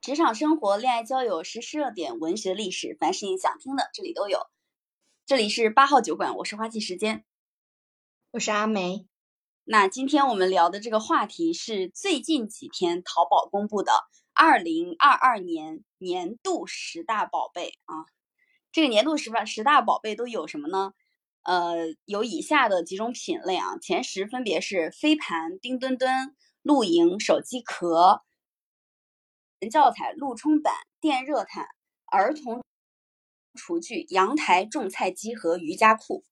职场生活、恋爱交友、时事热点、文学历史，凡是你想听的，这里都有。这里是八号酒馆，我是花季时间，我是阿梅。那今天我们聊的这个话题是最近几天淘宝公布的二零二二年年度十大宝贝啊。这个年度十大十大宝贝都有什么呢？呃，有以下的几种品类啊，前十分别是飞盘、冰墩墩、露营、手机壳。教材、路冲板、电热毯、儿童厨具、阳台种菜机和瑜伽裤。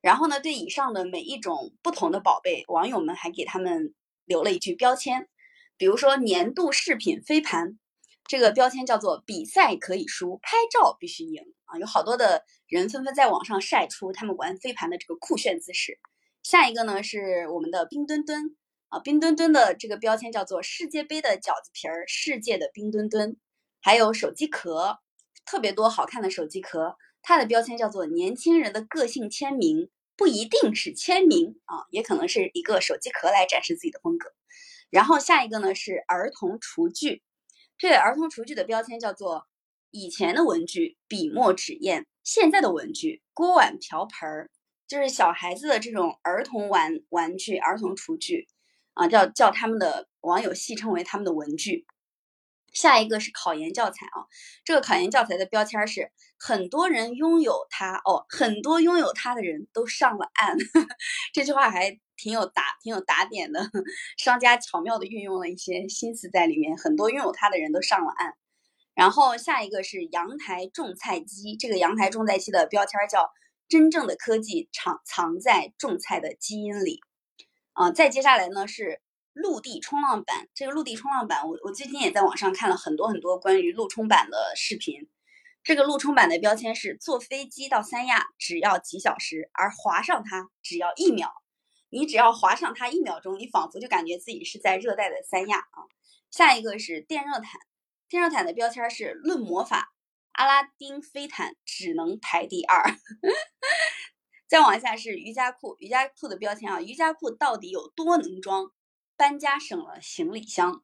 然后呢，对以上的每一种不同的宝贝，网友们还给他们留了一句标签。比如说，年度饰品飞盘，这个标签叫做“比赛可以输，拍照必须赢”啊！有好多的人纷纷在网上晒出他们玩飞盘的这个酷炫姿势。下一个呢，是我们的冰墩墩。啊，冰墩墩的这个标签叫做世界杯的饺子皮儿，世界的冰墩墩，还有手机壳，特别多好看的手机壳，它的标签叫做年轻人的个性签名，不一定是签名啊，也可能是一个手机壳来展示自己的风格。然后下一个呢是儿童厨具，这儿童厨具的标签叫做以前的文具笔墨纸砚，现在的文具锅碗瓢盆儿，就是小孩子的这种儿童玩玩具、儿童厨具。啊，叫叫他们的网友戏称为他们的文具。下一个是考研教材啊，这个考研教材的标签是很多人拥有它哦，很多拥有它的人都上了岸。这句话还挺有打挺有打点的，商家巧妙的运用了一些心思在里面。很多拥有它的人都上了岸。然后下一个是阳台种菜机，这个阳台种菜机的标签叫真正的科技藏藏在种菜的基因里。啊，再接下来呢是陆地冲浪板。这个陆地冲浪板，我我最近也在网上看了很多很多关于陆冲板的视频。这个陆冲板的标签是坐飞机到三亚只要几小时，而滑上它只要一秒。你只要滑上它一秒钟，你仿佛就感觉自己是在热带的三亚啊。下一个是电热毯，电热毯的标签是论魔法，阿拉丁飞毯只能排第二。再往下是瑜伽裤，瑜伽裤的标签啊，瑜伽裤到底有多能装？搬家省了行李箱。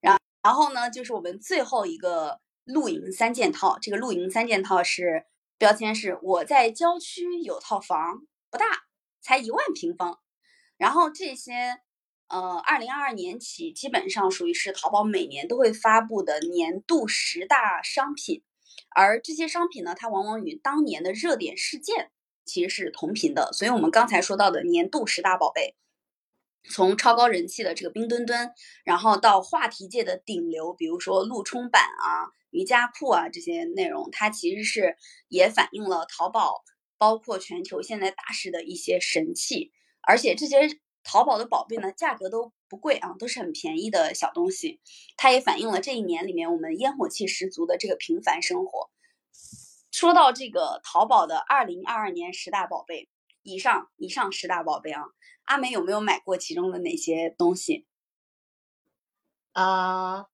然然后呢，就是我们最后一个露营三件套，这个露营三件套是标签是我在郊区有套房，不大，才一万平方。然后这些呃，二零二二年起，基本上属于是淘宝每年都会发布的年度十大商品，而这些商品呢，它往往与当年的热点事件。其实是同频的，所以我们刚才说到的年度十大宝贝，从超高人气的这个冰墩墩，然后到话题界的顶流，比如说路冲板啊、瑜伽裤啊这些内容，它其实是也反映了淘宝包括全球现在大势的一些神器，而且这些淘宝的宝贝呢，价格都不贵啊，都是很便宜的小东西，它也反映了这一年里面我们烟火气十足的这个平凡生活。说到这个淘宝的二零二二年十大宝贝，以上以上十大宝贝啊，阿梅有没有买过其中的哪些东西？啊，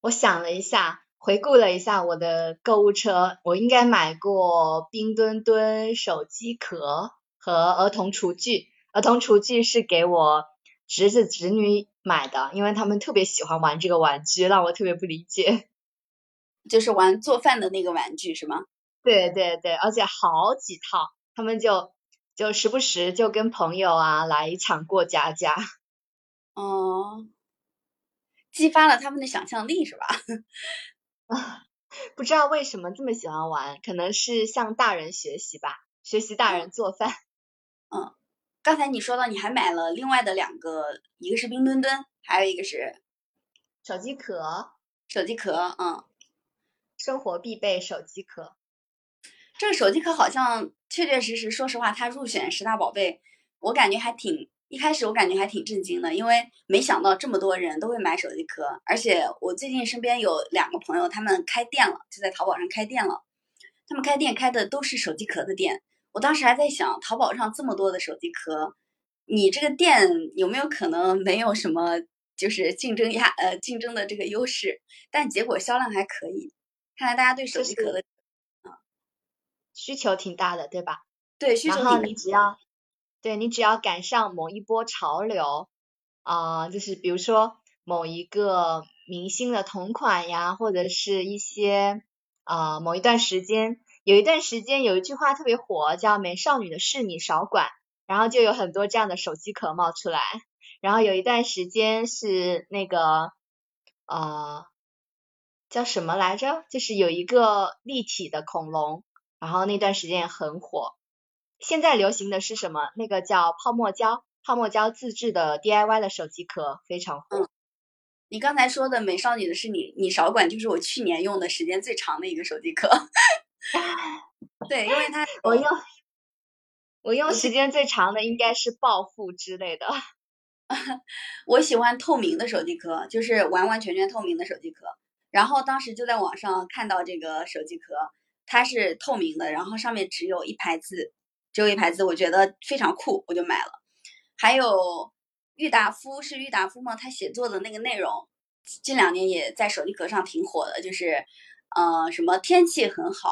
我想了一下，回顾了一下我的购物车，我应该买过冰墩墩、手机壳和儿童厨具。儿童厨具是给我侄子侄女买的，因为他们特别喜欢玩这个玩具，让我特别不理解。就是玩做饭的那个玩具是吗？对对对，而且好几套，他们就就时不时就跟朋友啊来一场过家家，哦，激发了他们的想象力是吧？啊，不知道为什么这么喜欢玩，可能是向大人学习吧，学习大人做饭。嗯，刚才你说到你还买了另外的两个，一个是冰墩墩，还有一个是手机壳，手机壳，嗯，生活必备手机壳。这个手机壳好像确确实实，说实话，它入选十大宝贝，我感觉还挺一开始我感觉还挺震惊的，因为没想到这么多人都会买手机壳，而且我最近身边有两个朋友，他们开店了，就在淘宝上开店了，他们开店开的都是手机壳的店。我当时还在想，淘宝上这么多的手机壳，你这个店有没有可能没有什么就是竞争压呃竞争的这个优势？但结果销量还可以，看来大家对手机壳的。需求挺大的，对吧？对，需求挺大。然后你只要，对你只要赶上某一波潮流，啊，就是比如说某一个明星的同款呀，或者是一些啊某一段时间，有一段时间有一句话特别火，叫“美少女的事你少管”，然后就有很多这样的手机壳冒出来。然后有一段时间是那个呃叫什么来着？就是有一个立体的恐龙，然后那段时间也很火。现在流行的是什么？那个叫泡沫胶，泡沫胶自制的 DIY 的手机壳非常火。你刚才说的美少女的是你，你少管，就是我去年用的时间最长的一个手机壳。对，因为它 我用我用时间最长的应该是暴富之类的。我喜欢透明的手机壳，就是完完全全透明的手机壳。然后当时就在网上看到这个手机壳，它是透明的，然后上面只有一排字，只有一排字，我觉得非常酷，我就买了。还有郁达夫是郁达夫吗？他写作的那个内容，近两年也在手机壳上挺火的，就是呃什么天气很好，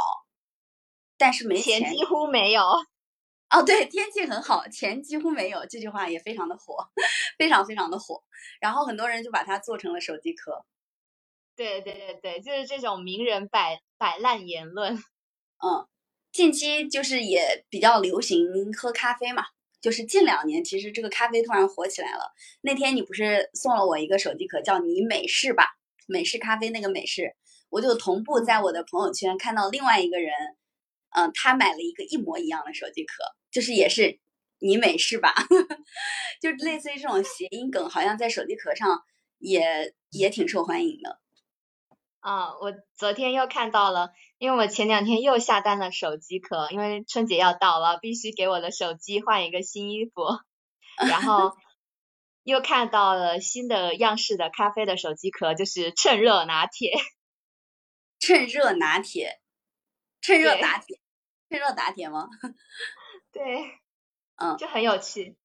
但是没钱，几乎没有。哦，对，天气很好，钱几乎没有，这句话也非常的火，非常非常的火。然后很多人就把它做成了手机壳。对对对对，就是这种名人摆摆烂言论。嗯，近期就是也比较流行喝咖啡嘛。就是近两年，其实这个咖啡突然火起来了。那天你不是送了我一个手机壳，叫你美式吧？美式咖啡那个美式，我就同步在我的朋友圈看到另外一个人，嗯，他买了一个一模一样的手机壳，就是也是你美式吧？就类似于这种谐音梗，好像在手机壳上也也挺受欢迎的。啊，我昨天又看到了，因为我前两天又下单了手机壳，因为春节要到了，必须给我的手机换一个新衣服，然后又看到了新的样式的咖啡的手机壳，就是趁热拿铁。趁热拿铁，趁热打铁，趁热打铁吗？对，嗯，就很有趣。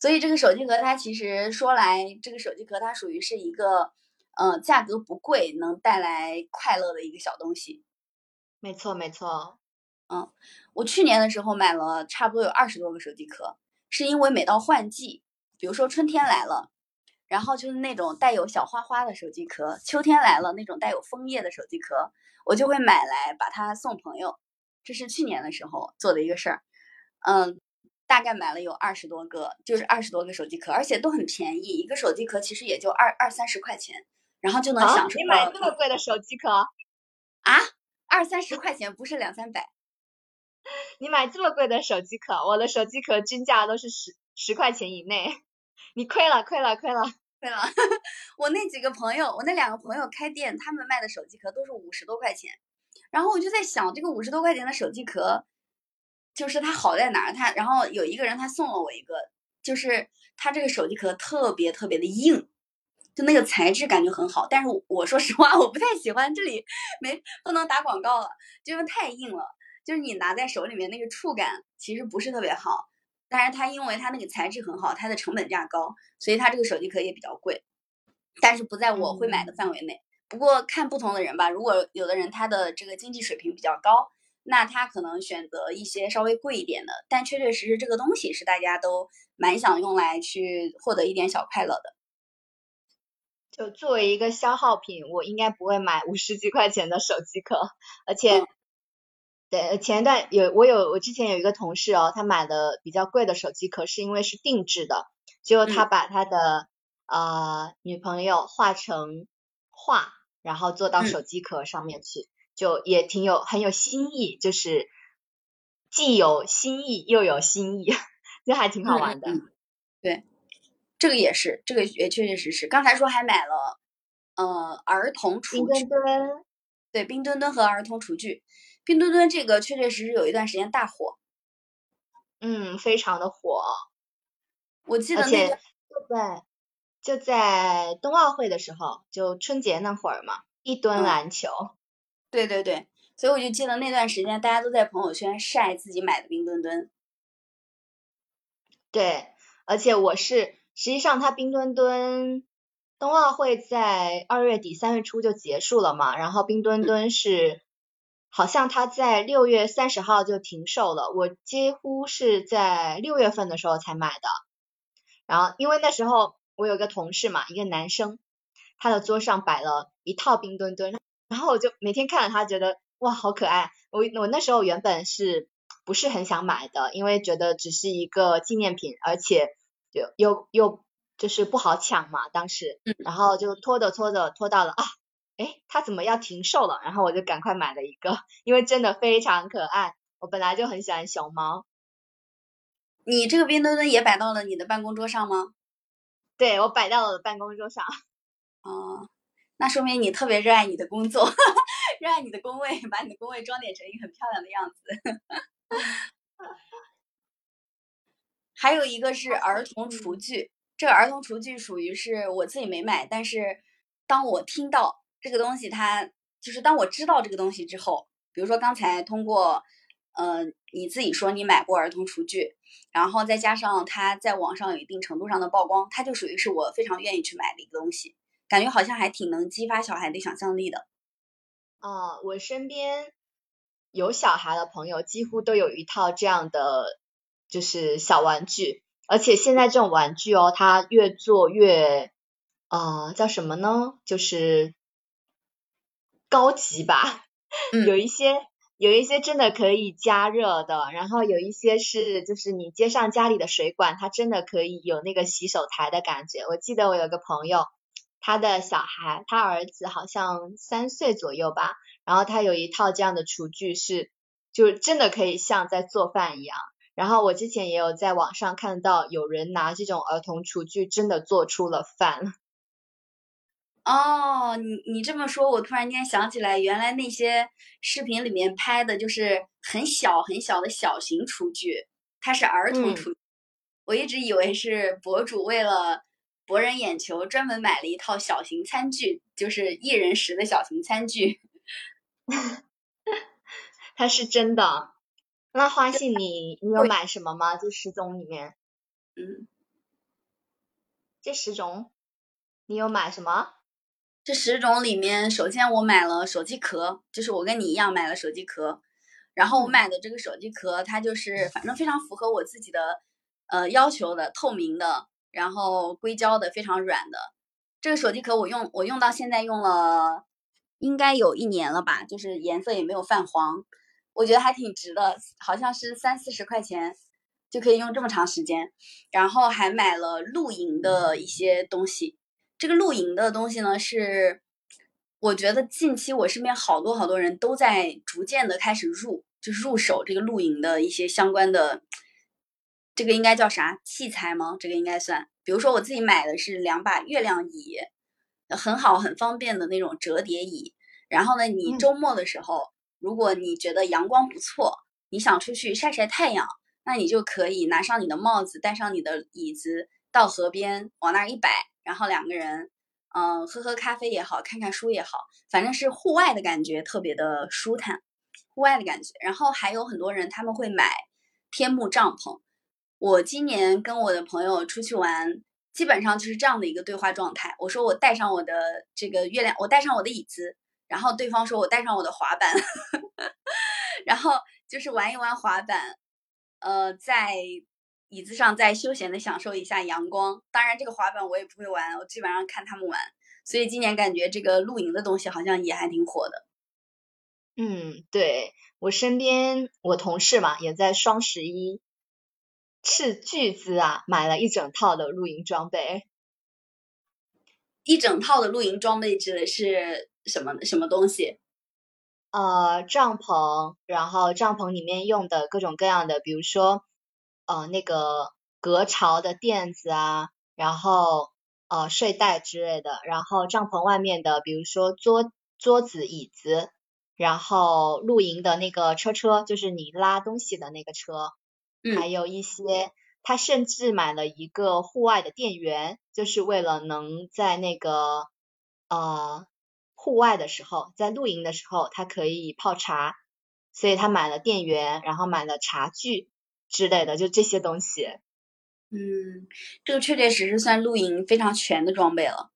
所以这个手机壳它其实说来，这个手机壳它属于是一个。嗯，价格不贵，能带来快乐的一个小东西。没错，没错。嗯，我去年的时候买了差不多有二十多个手机壳，是因为每到换季，比如说春天来了，然后就是那种带有小花花的手机壳；秋天来了，那种带有枫叶的手机壳，我就会买来把它送朋友。这是去年的时候做的一个事儿。嗯，大概买了有二十多个，就是二十多个手机壳，而且都很便宜，一个手机壳其实也就二二三十块钱。然后就能享受。你买这么贵的手机壳啊？二三十块钱，不是两三百。你买这么贵的手机壳，我的手机壳均价都是十十块钱以内。你亏了，亏了，亏了，亏了。我那几个朋友，我那两个朋友开店，他们卖的手机壳都是五十多块钱。然后我就在想，这个五十多块钱的手机壳，就是它好在哪儿？它然后有一个人他送了我一个，就是他这个手机壳特别特别的硬。就那个材质感觉很好，但是我说实话，我不太喜欢。这里没不能打广告了，就因为太硬了，就是你拿在手里面那个触感其实不是特别好。但是它因为它那个材质很好，它的成本价高，所以它这个手机壳也比较贵。但是不在我会买的范围内。不过看不同的人吧，如果有的人他的这个经济水平比较高，那他可能选择一些稍微贵一点的。但确确实实这个东西是大家都蛮想用来去获得一点小快乐的。就作为一个消耗品，我应该不会买五十几块钱的手机壳，而且，对前一段有我有我之前有一个同事哦，他买的比较贵的手机壳是因为是定制的，结果他把他的呃女朋友画成画，然后做到手机壳上面去，就也挺有很有新意，就是既有新意又有新意，就还挺好玩的，对。这个也是，这个也确确实实。刚才说还买了，呃，儿童厨具，对，冰墩墩和儿童厨具。冰墩墩这个确确实实有一段时间大火，嗯，非常的火。我记得那个就在就在冬奥会的时候，就春节那会儿嘛，一吨篮球。对对对，所以我就记得那段时间大家都在朋友圈晒自己买的冰墩墩。对，而且我是。实际上，它冰墩墩冬奥会在二月底三月初就结束了嘛，然后冰墩墩是好像它在六月三十号就停售了，我几乎是在六月份的时候才买的，然后因为那时候我有个同事嘛，一个男生，他的桌上摆了一套冰墩墩，然后我就每天看着他，觉得哇好可爱。我我那时候原本是不是很想买的，因为觉得只是一个纪念品，而且又又又就是不好抢嘛，当时，然后就拖着拖着拖到了啊，哎，它怎么要停售了？然后我就赶快买了一个，因为真的非常可爱。我本来就很喜欢熊猫。你这个冰墩墩也摆到了你的办公桌上吗？对，我摆到了我的办公桌上。哦，那说明你特别热爱你的工作，热爱你的工位，把你的工位装点成一个很漂亮的样子。还有一个是儿童厨具，这个儿童厨具属于是我自己没买，但是当我听到这个东西，它就是当我知道这个东西之后，比如说刚才通过。呃，你自己说你买过儿童厨具，然后再加上它在网上有一定程度上的曝光，它就属于是我非常愿意去买的一个东西，感觉好像还挺能激发小孩的想象力的。啊，我身边有小孩的朋友几乎都有一套这样的就是小玩具，而且现在这种玩具哦，它越做越呃叫什么呢？就是高级吧，有一些。有一些真的可以加热的，然后有一些是就是你接上家里的水管，它真的可以有那个洗手台的感觉。我记得我有个朋友，他的小孩，他儿子好像三岁左右吧，然后他有一套这样的厨具，是就真的可以像在做饭一样。然后我之前也有在网上看到有人拿这种儿童厨具真的做出了饭。哦，你你这么说，我突然间想起来，原来那些视频里面拍的就是很小很小的小型厨具，它是儿童厨。我一直以为是博主为了博人眼球，专门买了一套小型餐具，就是一人食的小型餐具。它是真的。那花信，你你有买什么吗？这十种里面？嗯。这十种，你有买什么？这十种里面，首先我买了手机壳，就是我跟你一样买了手机壳。然后我买的这个手机壳，它就是反正非常符合我自己的呃要求的，透明的，然后硅胶的，非常软的。这个手机壳我用我用到现在用了应该有一年了吧，就是颜色也没有泛黄，我觉得还挺值的，好像是三四十块钱就可以用这么长时间。然后还买了露营的一些东西。这个露营的东西呢，是我觉得近期我身边好多好多人都在逐渐的开始入，就是入手这个露营的一些相关的，这个应该叫啥器材吗？这个应该算。比如说我自己买的是两把月亮椅，很好很方便的那种折叠椅。然后呢，你周末的时候，如果你觉得阳光不错，你想出去晒晒太阳，那你就可以拿上你的帽子，带上你的椅子，到河边往那儿一摆。然后两个人，嗯，喝喝咖啡也好看看书也好，反正是户外的感觉，特别的舒坦，户外的感觉。然后还有很多人他们会买天幕帐篷。我今年跟我的朋友出去玩，基本上就是这样的一个对话状态。我说我带上我的这个月亮，我带上我的椅子，然后对方说我带上我的滑板，然后就是玩一玩滑板，呃，在。椅子上再休闲的享受一下阳光，当然这个滑板我也不会玩，我基本上看他们玩，所以今年感觉这个露营的东西好像也还挺火的。嗯，对我身边我同事嘛，也在双十一斥巨资啊，买了一整套的露营装备。一整套的露营装备指的是什么什么东西？呃，帐篷，然后帐篷里面用的各种各样的，比如说。呃，那个隔潮的垫子啊，然后呃睡袋之类的，然后帐篷外面的，比如说桌桌子、椅子，然后露营的那个车车，就是你拉东西的那个车，还有一些，他甚至买了一个户外的电源，就是为了能在那个呃户外的时候，在露营的时候，他可以泡茶，所以他买了电源，然后买了茶具。之类的，就这些东西。嗯，这个确确实实算露营非常全的装备了。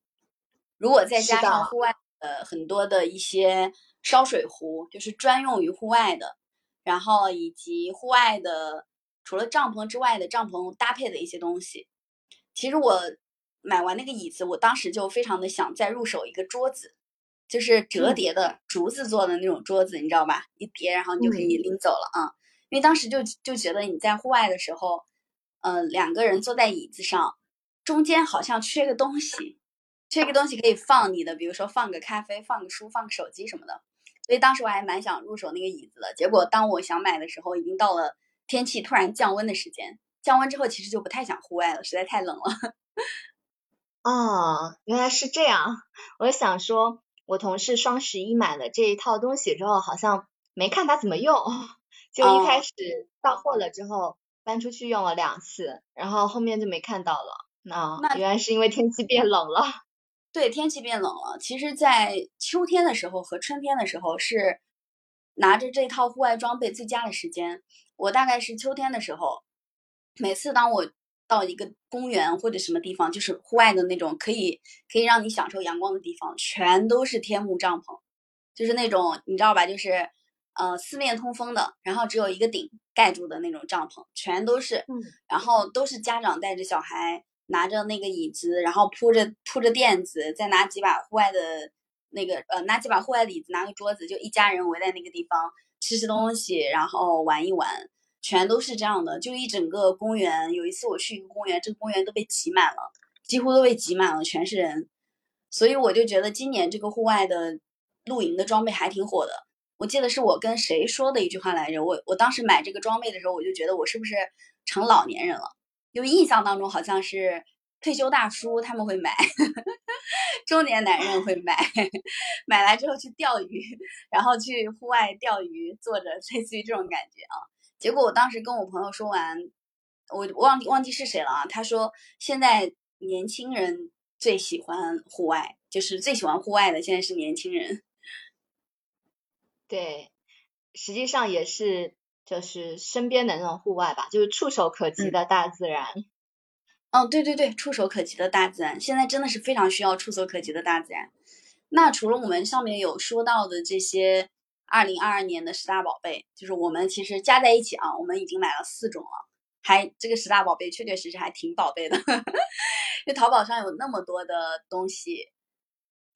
如果再加上户外的很多的一些烧水壶，就是专用于户外的，然后以及户外的除了帐篷之外的帐篷搭配的一些东西。其实我买完那个椅子，我当时就非常的想再入手一个桌子，就是折叠的竹子做的那种桌子，你知道吧？一叠，然后你就可以拎走了啊。因为当时就就觉得你在户外的时候，呃，两个人坐在椅子上，中间好像缺个东西，缺个东西可以放你的，比如说放个咖啡、放个书、放个手机什么的。所以当时我还蛮想入手那个椅子的。结果当我想买的时候，已经到了天气突然降温的时间。降温之后，其实就不太想户外了，实在太冷了。哦，原来是这样。我想说，我同事双十一买了这一套东西之后，好像没看他怎么用，就一开始到货了之后搬出去用了两次，然后后面就没看到了。那原来是因为天气变冷了。对，天气变冷了。其实，在秋天的时候和春天的时候是拿着这套户外装备最佳的时间。我大概是秋天的时候。每次当我到一个公园或者什么地方，就是户外的那种可以可以让你享受阳光的地方，全都是天幕帐篷，就是那种你知道吧，就是呃四面通风的，然后只有一个顶盖住的那种帐篷，全都是，然后都是家长带着小孩，拿着那个椅子，然后铺着铺着垫子，再拿几把户外的那个呃拿几把户外的椅子，拿个桌子，就一家人围在那个地方吃吃东西，然后玩一玩。全都是这样的，就一整个公园。有一次我去一个公园，这个公园都被挤满了，几乎都被挤满了，全是人。所以我就觉得今年这个户外的露营的装备还挺火的。我记得是我跟谁说的一句话来着？我我当时买这个装备的时候，我就觉得我是不是成老年人了？因为印象当中好像是退休大叔他们会买，中年男人会买，买来之后去钓鱼，然后去户外钓鱼，坐着类似于这种感觉啊。结果我当时跟我朋友说完，我忘忘记是谁了啊？他说现在年轻人最喜欢户外，就是最喜欢户外的现在是年轻人。对，实际上也是就是身边的那种户外吧，就是触手可及的大自然。嗯，对对对，触手可及的大自然，现在真的是非常需要触手可及的大自然。那除了我们上面有说到的这些。二零二二年的十大宝贝，就是我们其实加在一起啊，我们已经买了四种了，还这个十大宝贝确确实实还挺宝贝的，因为淘宝上有那么多的东西，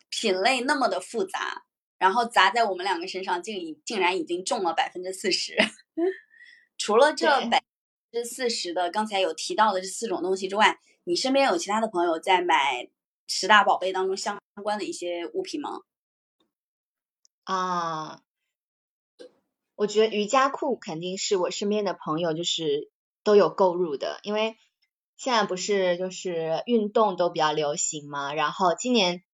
品类那么的复杂，然后砸在我们两个身上，竟已竟然已经中了百分之四十。除了这百分之四十的刚才有提到的这四种东西之外，你身边有其他的朋友在买十大宝贝当中相关的一些物品吗？啊。我觉得瑜伽裤肯定是我身边的朋友就是都有购入的，因为现在不是就是运动都比较流行嘛，然后今年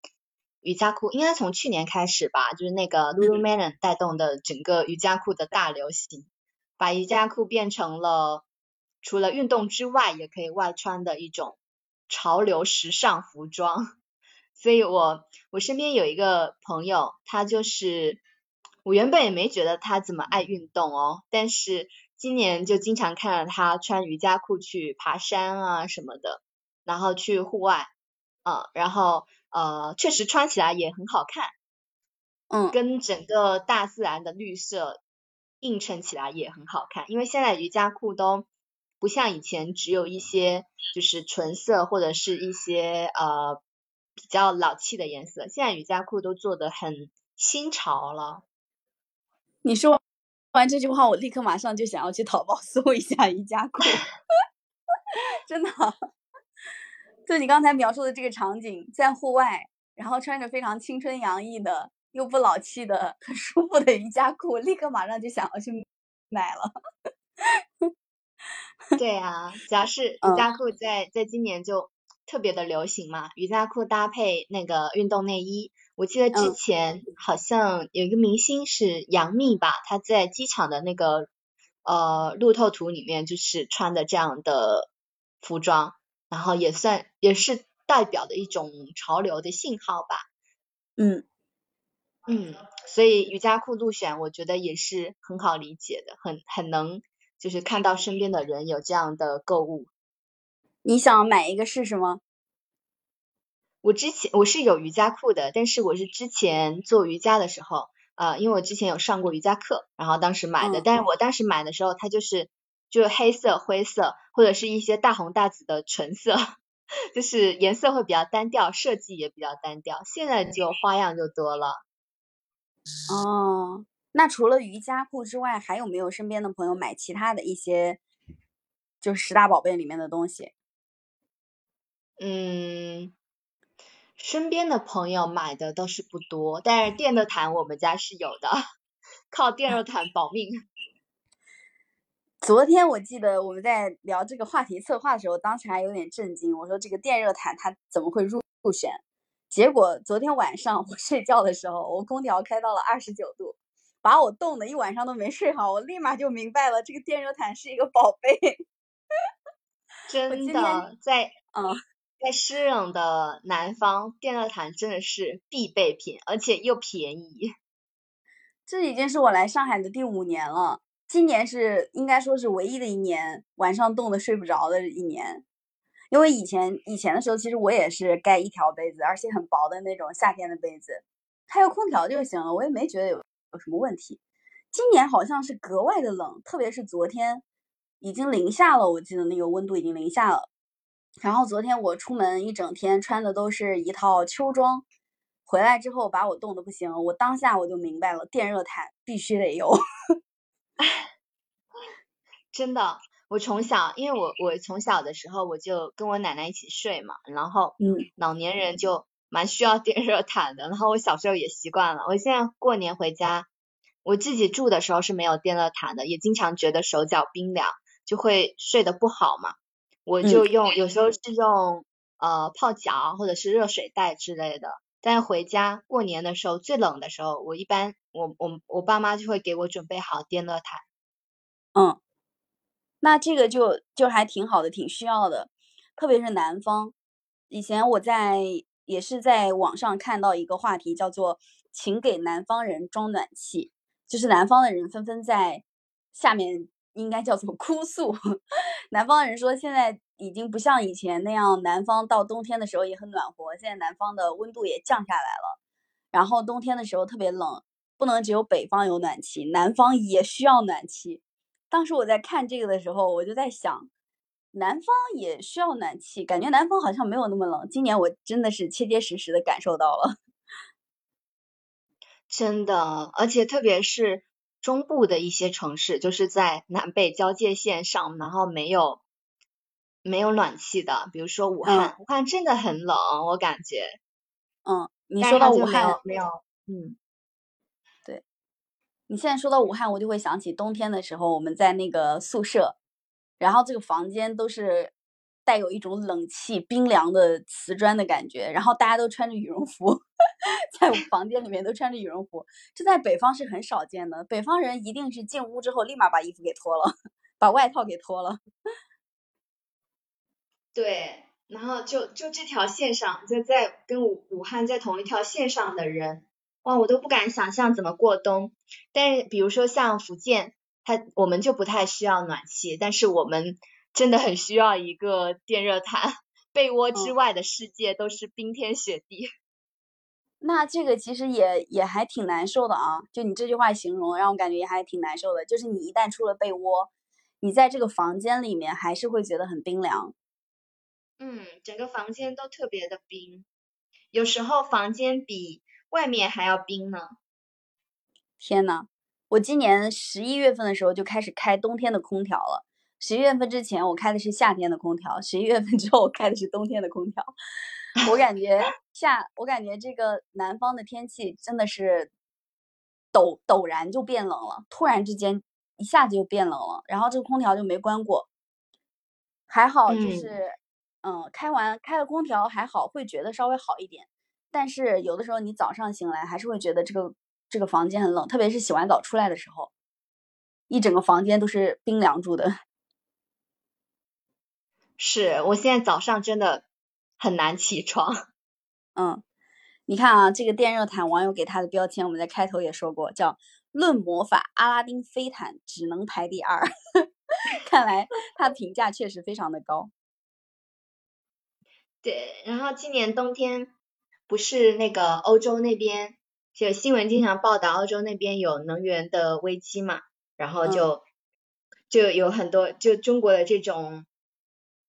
瑜伽裤应该从去年开始吧，就是那个 Lululemon 带动的整个瑜伽裤的大流行，把瑜伽裤变成了除了运动之外也可以外穿的一种潮流时尚服装，所以我我身边有一个朋友，他就是。我原本也没觉得他怎么爱运动哦，但是今年就经常看到他穿瑜伽裤去爬山啊什么的，然后去户外，嗯，然后呃确实穿起来也很好看，嗯，跟整个大自然的绿色映衬起来也很好看，因为现在瑜伽裤都不像以前只有一些就是纯色或者是一些呃比较老气的颜色，现在瑜伽裤都做的很新潮了。你说完这句话，我立刻马上就想要去淘宝 搜一下瑜伽裤，真的。就你刚才描述的这个场景，在户外，然后穿着非常青春洋溢的、又不老气的、很舒服的瑜伽裤，立刻马上就想要去买了。对啊，主要是瑜伽裤在在今年就特别的流行嘛，瑜伽裤搭配那个运动内衣。我记得之前好像有一个明星是杨幂吧，她在机场的那个呃路透图里面就是穿的这样的服装，然后也算也是代表的一种潮流的信号吧。嗯嗯，所以瑜伽裤入选，我觉得也是很好理解的，很很能就是看到身边的人有这样的购物。你想买一个试试吗？我之前我是有瑜伽裤的，但是我是之前做瑜伽的时候，呃，因为我之前有上过瑜伽课，然后当时买的，但是我当时买的时候，它就是就是黑色、灰色或者是一些大红大紫的纯色，就是颜色会比较单调，设计也比较单调。现在就花样就多了。哦，那除了瑜伽裤之外，还有没有身边的朋友买其他的一些，就是十大宝贝里面的东西？嗯，身边的朋友买的倒是不多，但是电热毯我们家是有的，靠电热毯保命。昨天我记得我们在聊这个话题策划的时候，当时还有点震惊，我说这个电热毯它怎么会入入选？结果昨天晚上我睡觉的时候，我空调开到了二十九度，把我冻得一晚上都没睡好，我立马就明白了，这个电热毯是一个宝贝。真的，在嗯。在湿冷的南方，电热毯真的是必备品，而且又便宜。这已经是我来上海的第五年了，今年是应该说是唯一的一年晚上冻得睡不着的一年。因为以前以前的时候，其实我也是盖一条被子，而且很薄的那种夏天的被子，开个空调就行了，我也没觉得有有什么问题。今年好像是格外的冷，特别是昨天已经零下了，我记得那个温度已经零下了。然后昨天我出门一整天穿的都是一套秋装，回来之后把我冻得不行，我当下我就明白了，电热毯必须得有。真的，我从小，因为我我从小的时候我就跟我奶奶一起睡嘛，然后嗯，老年人就蛮需要电热毯的，然后我小时候也习惯了，我现在过年回家，我自己住的时候是没有电热毯的，也经常觉得手脚冰凉，就会睡得不好嘛。我就用，有时候是用呃泡脚或者是热水袋之类的。但回家过年的时候最冷的时候，我一般我我我爸妈就会给我准备好电热毯。嗯，那这个就就还挺好的，挺需要的。特别是南方，以前我在也是在网上看到一个话题，叫做“请给南方人装暖气”，就是南方的人纷纷在下面。应该叫做哭诉。南方人说，现在已经不像以前那样，南方到冬天的时候也很暖和。现在南方的温度也降下来了，然后冬天的时候特别冷，不能只有北方有暖气，南方也需要暖气。当时我在看这个的时候，我就在想，南方也需要暖气，感觉南方好像没有那么冷。今年我真的是切切实实的感受到了，真的，而且特别是。中部的一些城市，就是在南北交界线上，然后没有没有暖气的，比如说武汉，武汉真的很冷，我感觉。嗯，你说到武汉没有？嗯，对，你现在说到武汉，我就会想起冬天的时候，我们在那个宿舍，然后这个房间都是带有一种冷气、冰凉的瓷砖的感觉，然后大家都穿着羽绒服。在房间里面都穿着羽绒服，这在北方是很少见的。北方人一定是进屋之后立马把衣服给脱了，把外套给脱了。对，然后就就这条线上，就在跟武武汉在同一条线上的人，哇，我都不敢想象怎么过冬。但是比如说像福建，它我们就不太需要暖气，但是我们真的很需要一个电热毯，被窝之外的世界都是冰天雪地。那这个其实也也还挺难受的啊！就你这句话形容，让我感觉也还挺难受的。就是你一旦出了被窝，你在这个房间里面还是会觉得很冰凉。嗯，整个房间都特别的冰，有时候房间比外面还要冰呢。天呐，我今年十一月份的时候就开始开冬天的空调了。十一月份之前我开的是夏天的空调，十一月份之后我开的是冬天的空调。我感觉下，我感觉这个南方的天气真的是陡陡然就变冷了，突然之间一下子就变冷了，然后这个空调就没关过，还好就是，嗯，开完开了空调还好，会觉得稍微好一点，但是有的时候你早上醒来还是会觉得这个这个房间很冷，特别是洗完澡出来的时候，一整个房间都是冰凉住的。是我现在早上真的。很难起床，嗯，你看啊，这个电热毯网友给它的标签，我们在开头也说过，叫“论魔法，阿拉丁飞毯只能排第二”，看来它评价确实非常的高。对，然后今年冬天不是那个欧洲那边，就新闻经常报道欧洲那边有能源的危机嘛，然后就就有很多就中国的这种。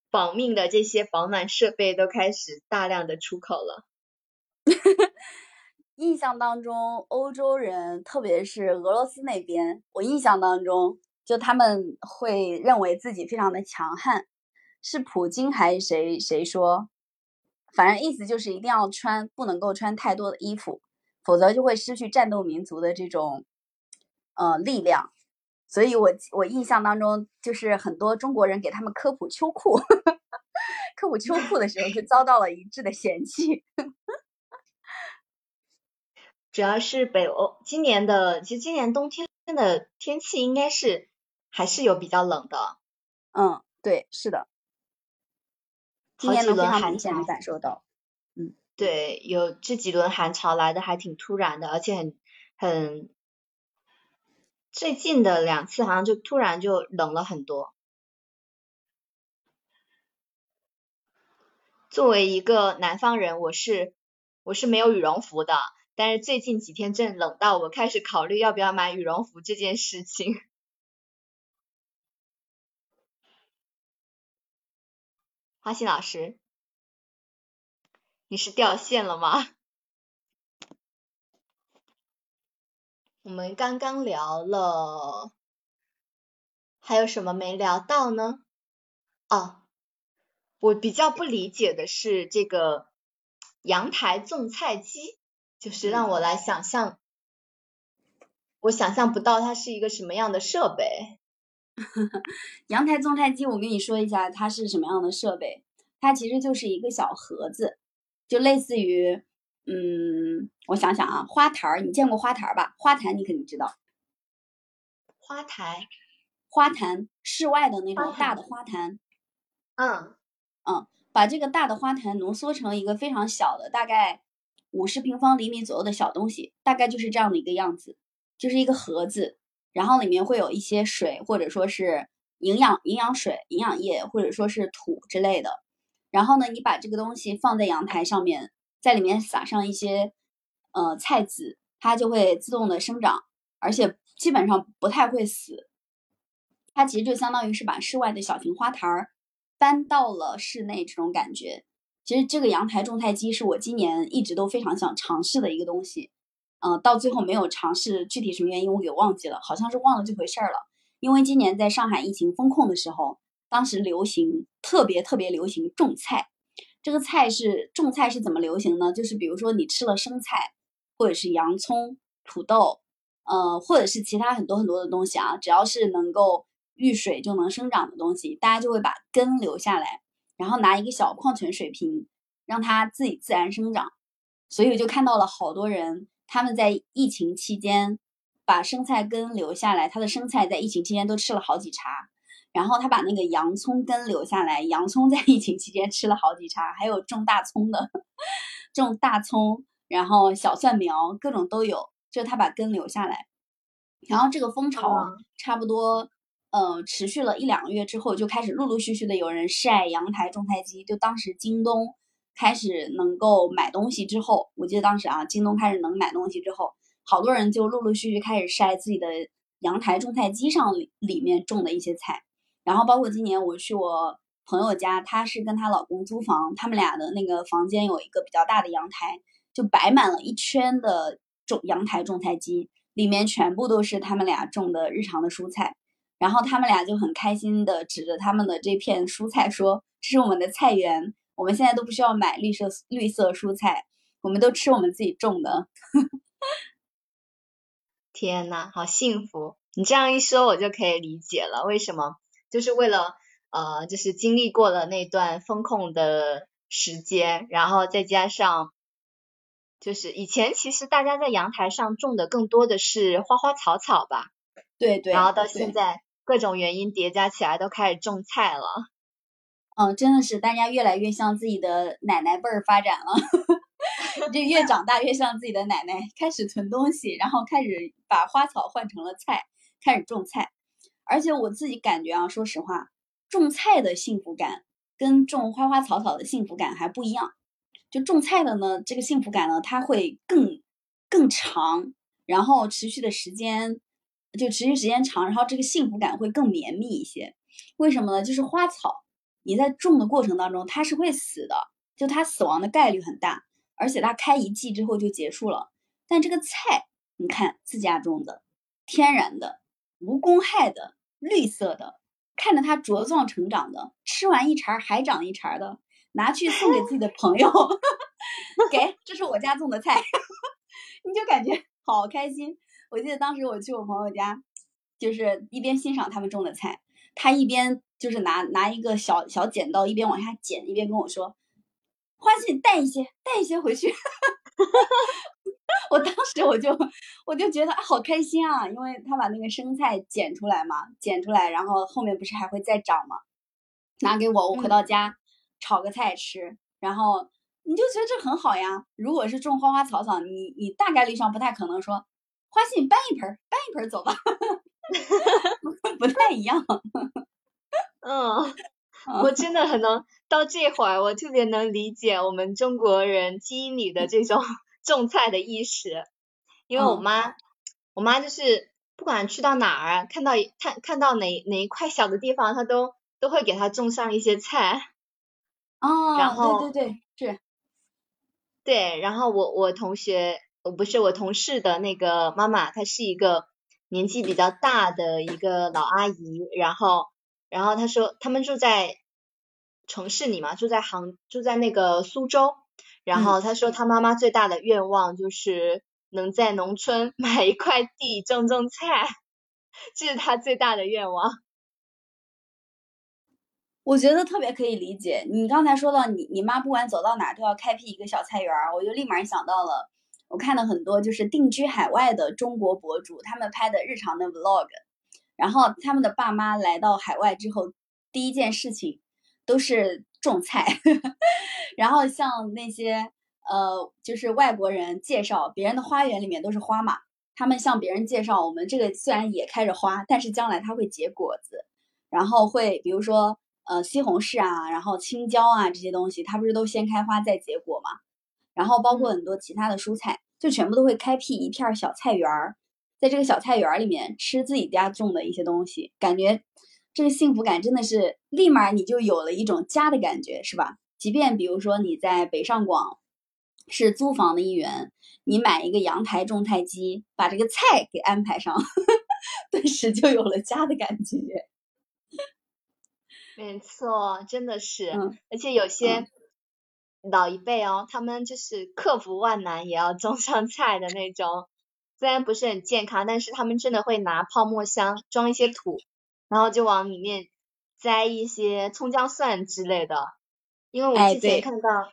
保命的这些保暖设备都开始大量的出口了。印象当中，欧洲人，特别是俄罗斯那边，我印象当中，就他们会认为自己非常的强悍。是普京还是谁谁说？反正意思就是一定要穿，不能够穿太多的衣服，否则就会失去战斗民族的这种呃力量。所以我我印象当中，就是很多中国人给他们科普秋裤，科普秋裤的时候，就遭到了一致的嫌弃。主要是北欧今年的，其实今年冬天的天气应该是还是有比较冷的。嗯，对，是的。今年能非常明显的感受到。嗯，对，有这几轮寒潮来的还挺突然的，而且很很。最近的两次好像就突然就冷了很多。作为一个南方人，我是我是没有羽绒服的，但是最近几天正冷到我开始考虑要不要买羽绒服这件事情。花心老师，你是掉线了吗？我们刚刚聊了，还有什么没聊到呢？哦，我比较不理解的是这个阳台种菜机，就是让我来想象，我想象不到它是一个什么样的设备。阳台种菜机，我跟你说一下，它是什么样的设备？它其实就是一个小盒子，就类似于。嗯，我想想啊，花坛儿，你见过花坛儿吧？花坛你肯定知道。花坛，花坛，室外的那种大的花坛。嗯嗯，把这个大的花坛浓缩成一个非常小的，大概五十平方厘米左右的小东西，大概就是这样的一个样子，就是一个盒子，然后里面会有一些水，或者说是营养营养水、营养液，或者说是土之类的。然后呢，你把这个东西放在阳台上面。在里面撒上一些呃菜籽，它就会自动的生长，而且基本上不太会死。它其实就相当于是把室外的小型花坛儿搬到了室内这种感觉。其实这个阳台种菜机是我今年一直都非常想尝试的一个东西，嗯，到最后没有尝试，具体什么原因我给忘记了，好像是忘了这回事儿了。因为今年在上海疫情封控的时候，当时流行特别特别流行种菜。这个菜是种菜是怎么流行呢？就是比如说你吃了生菜，或者是洋葱、土豆，呃，或者是其他很多很多的东西啊，只要是能够遇水就能生长的东西，大家就会把根留下来，然后拿一个小矿泉水瓶让它自己自然生长。所以我就看到了好多人，他们在疫情期间把生菜根留下来，他的生菜在疫情期间都吃了好几茬。然后他把那个洋葱根留下来，洋葱在疫情期间吃了好几茬，还有种大葱的，种大葱，然后小蒜苗各种都有，就是他把根留下来。然后这个风潮差不多，呃，持续了一两个月之后，就开始陆陆续续的有人晒阳台种菜机。就当时京东开始能够买东西之后，我记得当时啊，京东开始能买东西之后，好多人就陆陆续续开始晒自己的阳台种菜机上里面种的一些菜。然后包括今年我去我朋友家，她是跟她老公租房，他们俩的那个房间有一个比较大的阳台，就摆满了一圈的种阳台种菜机，里面全部都是他们俩种的日常的蔬菜。然后他们俩就很开心的指着他们的这片蔬菜说：“这是我们的菜园，我们现在都不需要买绿色绿色蔬菜，我们都吃我们自己种的。”天呐，好幸福！你这样一说，我就可以理解了为什么。就是为了呃，就是经历过了那段风控的时间，然后再加上，就是以前其实大家在阳台上种的更多的是花花草草吧，对对，然后到现在各种原因叠加起来都开始种菜了，嗯，真的是大家越来越向自己的奶奶辈儿发展了，就越长大越像自己的奶奶，开始囤东西，然后开始把花草换成了菜，开始种菜。而且我自己感觉啊，说实话，种菜的幸福感跟种花花草草的幸福感还不一样。就种菜的呢，这个幸福感呢，它会更更长，然后持续的时间就持续时间长，然后这个幸福感会更绵密一些。为什么呢？就是花草，你在种的过程当中，它是会死的，就它死亡的概率很大，而且它开一季之后就结束了。但这个菜，你看自家种的，天然的，无公害的，绿色的，看着它茁壮成长的，吃完一茬还长一茬的，拿去送给自己的朋友，给，这是我家种的菜，你就感觉好开心。我记得当时我去我朋友家，就是一边欣赏他们种的菜，他一边就是拿拿一个小小剪刀，一边往下剪，一边跟我说：“花信带一些，带一些回去。” 我当时我就我就觉得好开心啊，因为他把那个生菜剪出来嘛，剪出来，然后后面不是还会再长吗？拿给我，我回到家炒个菜吃，然后你就觉得这很好呀。如果是种花花草草，你你大概率上不太可能说。花信搬一盆，搬一盆走吧，不太一样。嗯，我真的很能到这会儿，我特别能理解我们中国人基因里的这种种菜的意识。因为我妈，我妈就是不管去到哪儿，看到看看到哪哪一块小的地方，她都都会给她种上一些菜。哦，然后对对对，是。对，然后我我同学。我不是我同事的那个妈妈，她是一个年纪比较大的一个老阿姨，然后，然后她说他们住在城市里嘛，住在杭，住在那个苏州，然后他说他妈妈最大的愿望就是能在农村 买一块地种种菜，这是他最大的愿望。我觉得特别可以理解，你刚才说到你你妈不管走到哪都要开辟一个小菜园儿，我就立马想到了。我看了很多就是定居海外的中国博主，他们拍的日常的 vlog，然后他们的爸妈来到海外之后，第一件事情都是种菜，然后像那些呃，就是外国人介绍别人的花园里面都是花嘛，他们向别人介绍我们这个虽然也开着花，但是将来它会结果子，然后会比如说呃西红柿啊，然后青椒啊这些东西，它不是都先开花再结果嘛？然后包括很多其他的蔬菜，就全部都会开辟一片小菜园儿，在这个小菜园儿里面吃自己家种的一些东西，感觉这个幸福感真的是立马你就有了一种家的感觉，是吧？即便比如说你在北上广是租房的一员，你买一个阳台种菜机，把这个菜给安排上，顿时就有了家的感觉。没错，真的是，而且有些。老一辈哦，他们就是克服万难也要种上菜的那种，虽然不是很健康，但是他们真的会拿泡沫箱装一些土，然后就往里面栽一些葱姜蒜之类的。因为我之前看到，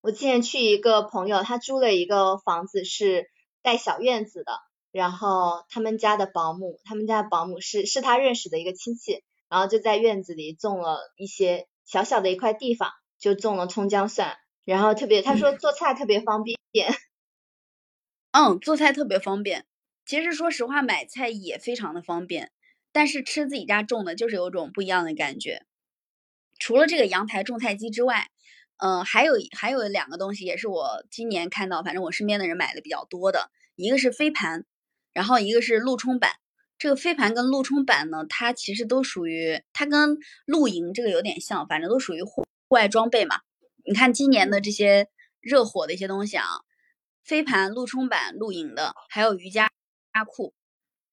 我之前去一个朋友，他租了一个房子是带小院子的，然后他们家的保姆，他们家的保姆是是他认识的一个亲戚，然后就在院子里种了一些小小的一块地方。就种了葱姜蒜，然后特别他说做菜特别方便，嗯，做菜特别方便。其实说实话，买菜也非常的方便，但是吃自己家种的，就是有种不一样的感觉。除了这个阳台种菜机之外，嗯，还有还有两个东西也是我今年看到，反正我身边的人买的比较多的，一个是飞盘，然后一个是路冲板。这个飞盘跟路冲板呢，它其实都属于，它跟露营这个有点像，反正都属于户。户外装备嘛，你看今年的这些热火的一些东西啊，飞盘、路冲板、露营的，还有瑜伽裤，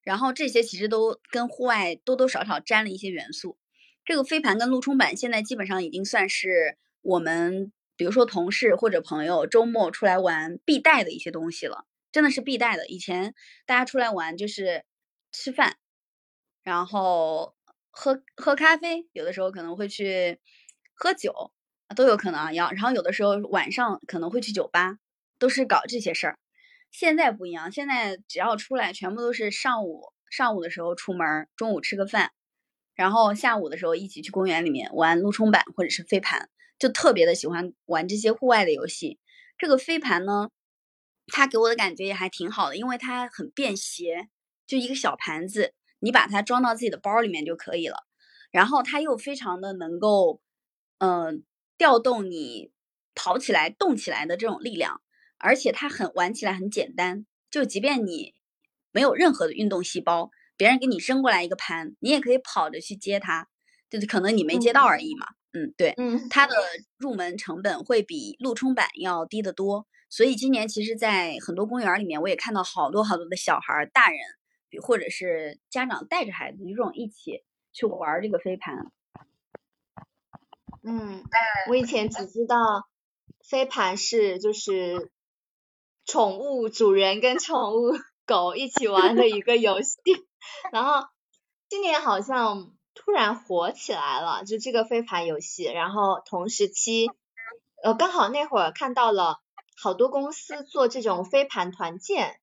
然后这些其实都跟户外多多少少沾了一些元素。这个飞盘跟路冲板现在基本上已经算是我们，比如说同事或者朋友周末出来玩必带的一些东西了，真的是必带的。以前大家出来玩就是吃饭，然后喝喝咖啡，有的时候可能会去。喝酒都有可能啊，要然后有的时候晚上可能会去酒吧，都是搞这些事儿。现在不一样，现在只要出来，全部都是上午上午的时候出门，中午吃个饭，然后下午的时候一起去公园里面玩路冲板或者是飞盘，就特别的喜欢玩这些户外的游戏。这个飞盘呢，它给我的感觉也还挺好的，因为它很便携，就一个小盘子，你把它装到自己的包里面就可以了。然后它又非常的能够。嗯，调动你跑起来、动起来的这种力量，而且它很玩起来很简单。就即便你没有任何的运动细胞，别人给你扔过来一个盘，你也可以跑着去接它，就是可能你没接到而已嘛。嗯，对，嗯，它的入门成本会比陆冲板要低得多。所以今年其实，在很多公园里面，我也看到好多好多的小孩、大人，或者是家长带着孩子这种一起去玩这个飞盘。嗯，我以前只知道飞盘是就是宠物主人跟宠物 狗一起玩的一个游戏，然后今年好像突然火起来了，就这个飞盘游戏，然后同时期，呃，刚好那会儿看到了好多公司做这种飞盘团建，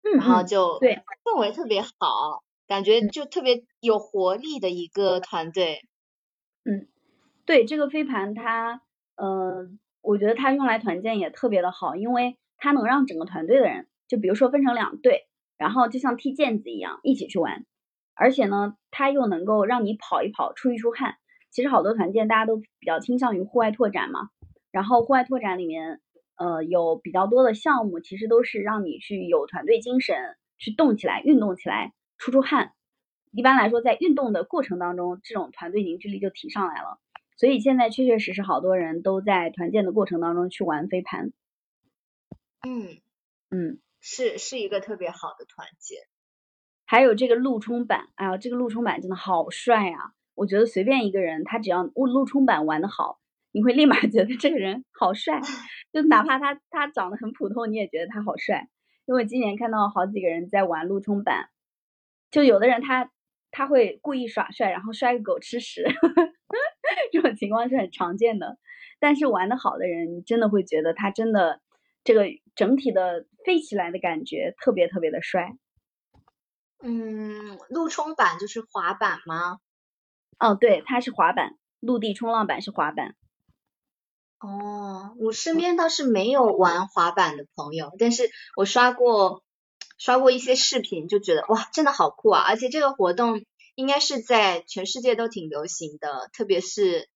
然后就对。氛围特别好，感觉就特别有活力的一个团队，嗯。对这个飞盘，它，呃，我觉得它用来团建也特别的好，因为它能让整个团队的人，就比如说分成两队，然后就像踢毽子一样一起去玩，而且呢，它又能够让你跑一跑，出一出汗。其实好多团建大家都比较倾向于户外拓展嘛，然后户外拓展里面，呃，有比较多的项目，其实都是让你去有团队精神，去动起来，运动起来，出出汗。一般来说，在运动的过程当中，这种团队凝聚力就提上来了。所以现在确确实实好多人都在团建的过程当中去玩飞盘。嗯嗯，是是一个特别好的团建。还有这个陆冲板，哎呀，这个陆冲板真的好帅啊！我觉得随便一个人，他只要陆陆冲板玩的好，你会立马 觉得这个人好帅。就哪怕他他长得很普通，你也觉得他好帅。因为今年看到好几个人在玩陆冲板，就有的人他他会故意耍帅，然后摔个狗吃屎。这种情况是很常见的，但是玩的好的人，你真的会觉得他真的这个整体的飞起来的感觉特别特别的帅。嗯，陆冲板就是滑板吗？哦，对，它是滑板，陆地冲浪板是滑板。哦，我身边倒是没有玩滑板的朋友，但是我刷过刷过一些视频，就觉得哇，真的好酷啊！而且这个活动。应该是在全世界都挺流行的，特别是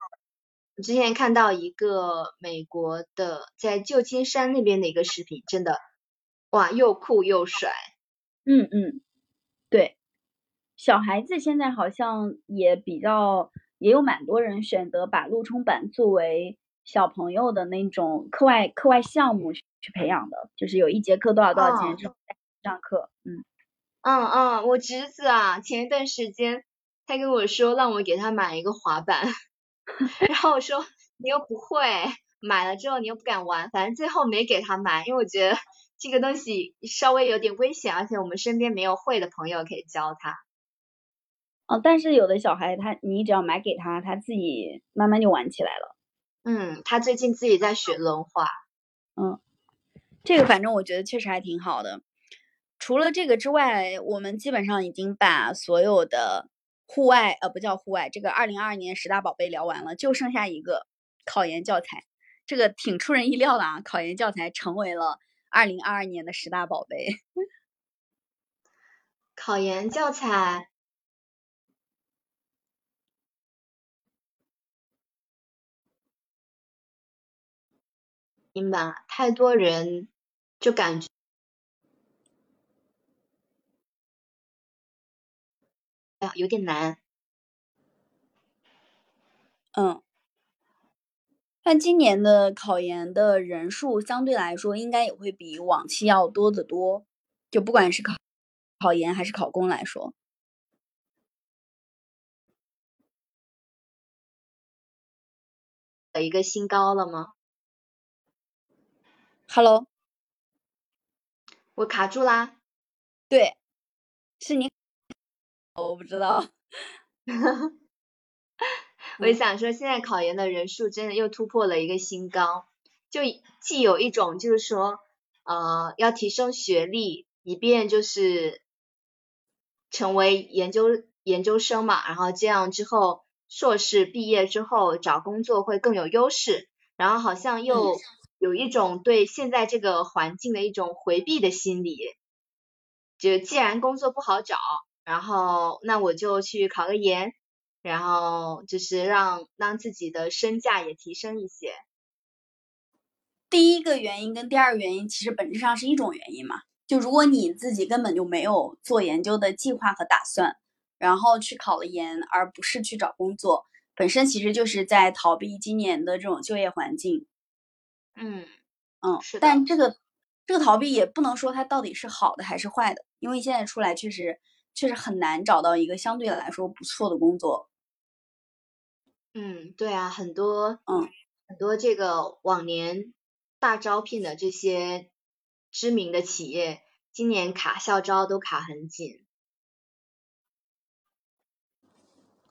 我之前看到一个美国的在旧金山那边的一个视频，真的哇，又酷又帅。嗯嗯，对，小孩子现在好像也比较，也有蛮多人选择把陆冲板作为小朋友的那种课外课外项目去培养的，就是有一节课多少多少钱这种上课，嗯。嗯嗯，我侄子啊，前一段时间他跟我说让我给他买一个滑板，然后我说你又不会，买了之后你又不敢玩，反正最后没给他买，因为我觉得这个东西稍微有点危险，而且我们身边没有会的朋友可以教他。哦，但是有的小孩他你只要买给他，他自己慢慢就玩起来了。嗯，他最近自己在学轮滑。嗯，这个反正我觉得确实还挺好的。除了这个之外，我们基本上已经把所有的户外呃不叫户外，这个二零二二年十大宝贝聊完了，就剩下一个考研教材，这个挺出人意料的啊！考研教材成为了二零二二年的十大宝贝。考研教材，明白？太多人就感觉。有点难，嗯，但今年的考研的人数相对来说应该也会比往期要多得多，就不管是考考研还是考公来说，有一个新高了吗？Hello，我卡住啦，对，是你。我不知道，我想说，现在考研的人数真的又突破了一个新高，就既有一种就是说，呃，要提升学历，以便就是成为研究研究生嘛，然后这样之后硕士毕业之后找工作会更有优势，然后好像又有一种对现在这个环境的一种回避的心理，就既然工作不好找。然后，那我就去考个研，然后就是让让自己的身价也提升一些。第一个原因跟第二个原因其实本质上是一种原因嘛，就如果你自己根本就没有做研究的计划和打算，然后去考了研，而不是去找工作，本身其实就是在逃避今年的这种就业环境。嗯嗯，是但这个这个逃避也不能说它到底是好的还是坏的，因为现在出来确实确实很难找到一个相对来说不错的工作。嗯，对啊，很多嗯很多这个往年大招聘的这些知名的企业，今年卡校招都卡很紧。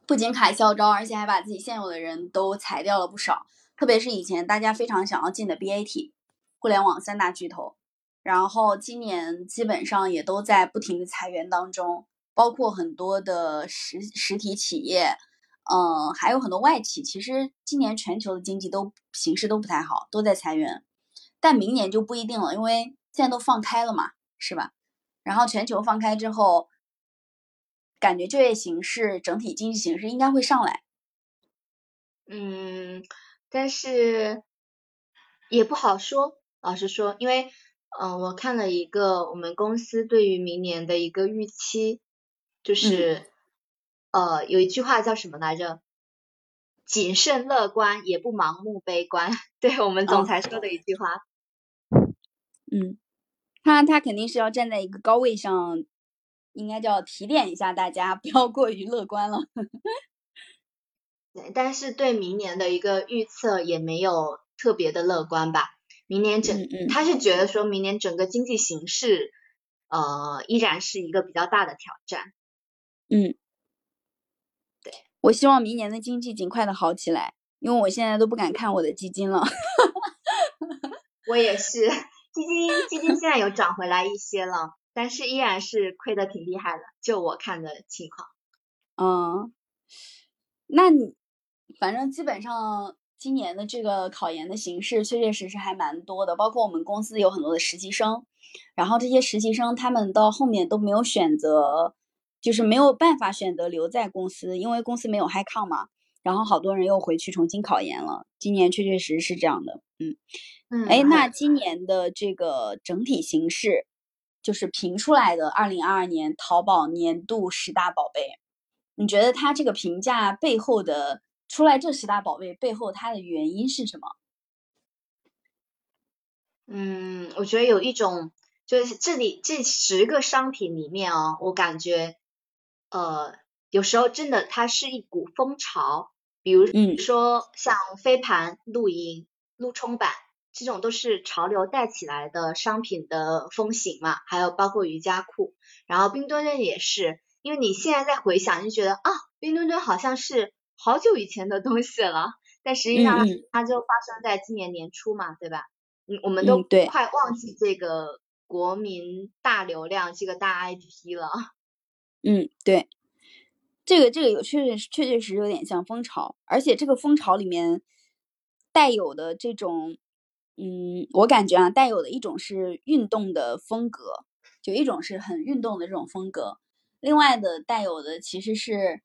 不仅卡校招，而且还把自己现有的人都裁掉了不少。特别是以前大家非常想要进的 BAT，互联网三大巨头，然后今年基本上也都在不停的裁员当中，包括很多的实实体企业，嗯，还有很多外企。其实今年全球的经济都形势都不太好，都在裁员。但明年就不一定了，因为现在都放开了嘛，是吧？然后全球放开之后。感觉就业形势、整体经济形势应该会上来。嗯，但是也不好说。老实说，因为嗯，我看了一个我们公司对于明年的一个预期，就是呃，有一句话叫什么来着？谨慎乐观，也不盲目悲观。对我们总裁说的一句话。嗯，他他肯定是要站在一个高位上。应该叫提点一下大家，不要过于乐观了。对，但是对明年的一个预测也没有特别的乐观吧。明年整，他是觉得说明年整个经济形势，呃，依然是一个比较大的挑战。嗯，对，我希望明年的经济尽快的好起来，因为我现在都不敢看我的基金了。我也是，基金基金现在有涨回来一些了。但是依然是亏的挺厉害的，就我看的情况。嗯，那你反正基本上今年的这个考研的形式确确实实还蛮多的，包括我们公司有很多的实习生，然后这些实习生他们到后面都没有选择，就是没有办法选择留在公司，因为公司没有 high con 嘛，然后好多人又回去重新考研了。今年确确实实是这样的，嗯嗯，哎，那今年的这个整体形势。就是评出来的二零二二年淘宝年度十大宝贝，你觉得它这个评价背后的出来这十大宝贝背后它的原因是什么？嗯，我觉得有一种就是这里这十个商品里面哦，我感觉呃有时候真的它是一股风潮，比如说像飞盘、露营、路冲板。这种都是潮流带起来的商品的风行嘛，还有包括瑜伽裤，然后冰墩墩也是，因为你现在在回想，就觉得啊，冰墩墩好像是好久以前的东西了，但实际上它就发生在今年年初嘛，对吧？嗯，我们都快忘记这个国民大流量这个大 IP 了。嗯，对，这个这个有确确确确实有点像蜂巢，而且这个蜂巢里面带有的这种。嗯，我感觉啊，带有的一种是运动的风格，就一种是很运动的这种风格。另外的带有的其实是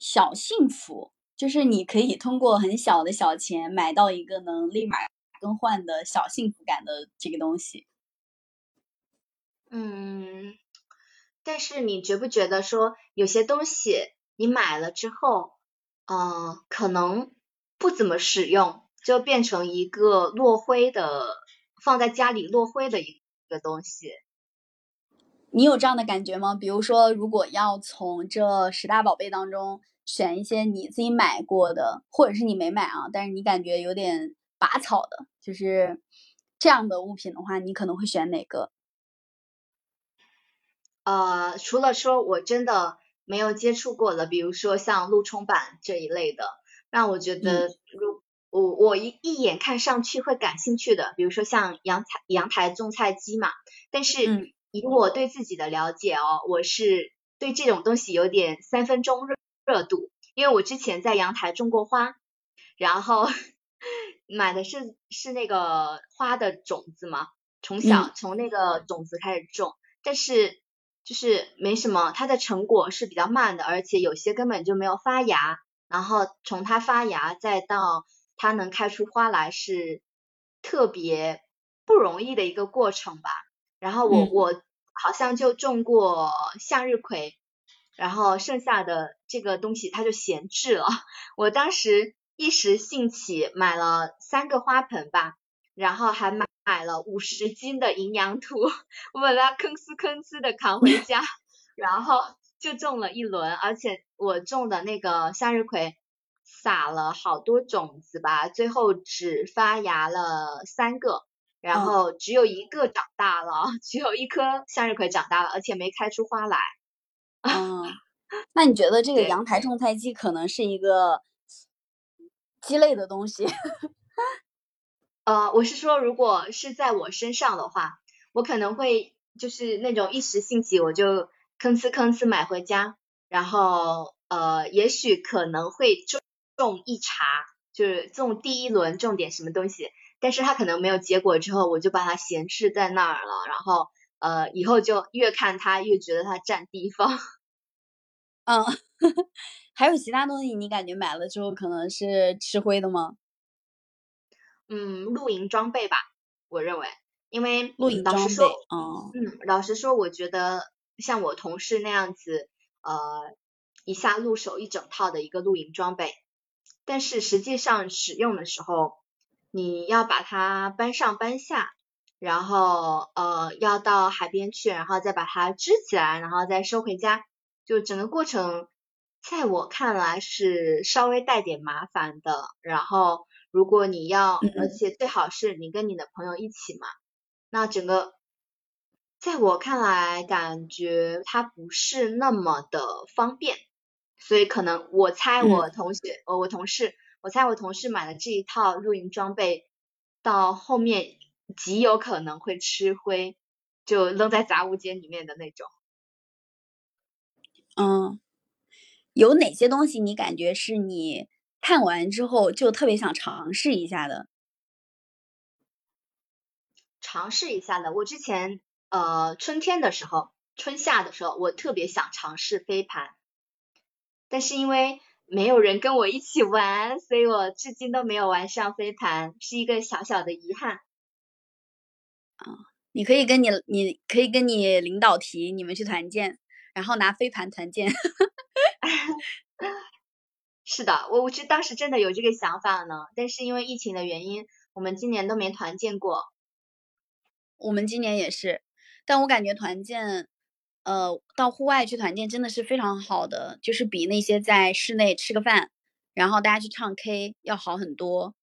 小幸福，就是你可以通过很小的小钱买到一个能立马更换的小幸福感的这个东西。嗯，但是你觉不觉得说有些东西你买了之后，嗯，可能不怎么使用？就变成一个落灰的，放在家里落灰的一个东西。你有这样的感觉吗？比如说，如果要从这十大宝贝当中选一些你自己买过的，或者是你没买啊，但是你感觉有点拔草的，就是这样的物品的话，你可能会选哪个？呃，除了说我真的没有接触过的，比如说像陆冲板这一类的，让我觉得如。我我一一眼看上去会感兴趣的，比如说像阳台阳台种菜机嘛，但是以我对自己的了解哦，我是对这种东西有点三分钟热热度，因为我之前在阳台种过花，然后 买的是是那个花的种子嘛，从小从那个种子开始种，但是就是没什么，它的成果是比较慢的，而且有些根本就没有发芽，然后从它发芽再到它能开出花来是特别不容易的一个过程吧。然后我我好像就种过向日葵，然后剩下的这个东西它就闲置了。我当时一时兴起买了三个花盆吧，然后还买买了五十斤的营养土，我把它吭哧吭哧的扛回家，然后就种了一轮，而且我种的那个向日葵撒了好多种子吧，最后只发芽了三个。然后只有一个长大了，只有一颗向日葵长大了，而且没开出花来。嗯，那你觉得这个阳台种菜机可能是一个鸡肋的东西？呃，我是说，如果是在我身上的话，我可能会就是那种一时兴起，我就吭哧吭哧买回家，然后呃，也许可能会种种一茬，就是种第一轮种点什么东西。但是它可能没有结果之后，我就把它闲置在那儿了，然后呃以后就越看它越觉得它占地方。嗯，还有其他东西你感觉买了之后可能是吃灰的吗？嗯，露营装备吧，我认为，因为露营装备，嗯嗯，老实说，我觉得像我同事那样子，呃，一下入手一整套的一个露营装备，但是实际上使用的时候。你要把它搬上搬下，然后呃要到海边去，然后再把它支起来，然后再收回家，就整个过程在我看来是稍微带点麻烦的。然后如果你要，而且最好是你跟你的朋友一起嘛，那整个在我看来感觉它不是那么的方便，所以可能我猜我同学呃我同事。我猜我同事买的这一套露营装备，到后面极有可能会吃灰，就扔在杂物间里面的那种。嗯，有哪些东西你感觉是你看完之后就特别想尝试一下的？尝试一下的，我之前呃春天的时候，春夏的时候，我特别想尝试飞盘，但是因为。没有人跟我一起玩，所以我至今都没有玩上飞盘，是一个小小的遗憾。啊，你可以跟你，你可以跟你领导提，你们去团建，然后拿飞盘团建。是的，我我是当时真的有这个想法呢，但是因为疫情的原因，我们今年都没团建过。我们今年也是，但我感觉团建。呃，到户外去团建真的是非常好的，就是比那些在室内吃个饭，然后大家去唱 K 要好很多。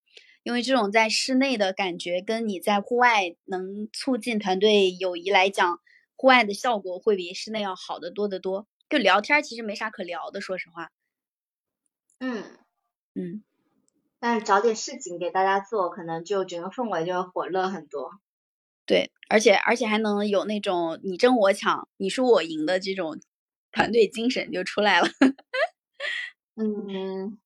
因为这种在室内的感觉，跟你在户外能促进团队友谊来讲，户外的效果会比室内要好得多得多。就聊天其实没啥可聊的，说实话。嗯嗯，但是找点事情给大家做，可能就整个氛围就火热很多。对，而且而且还能有那种你争我抢、你输我赢的这种团队精神就出来了。嗯，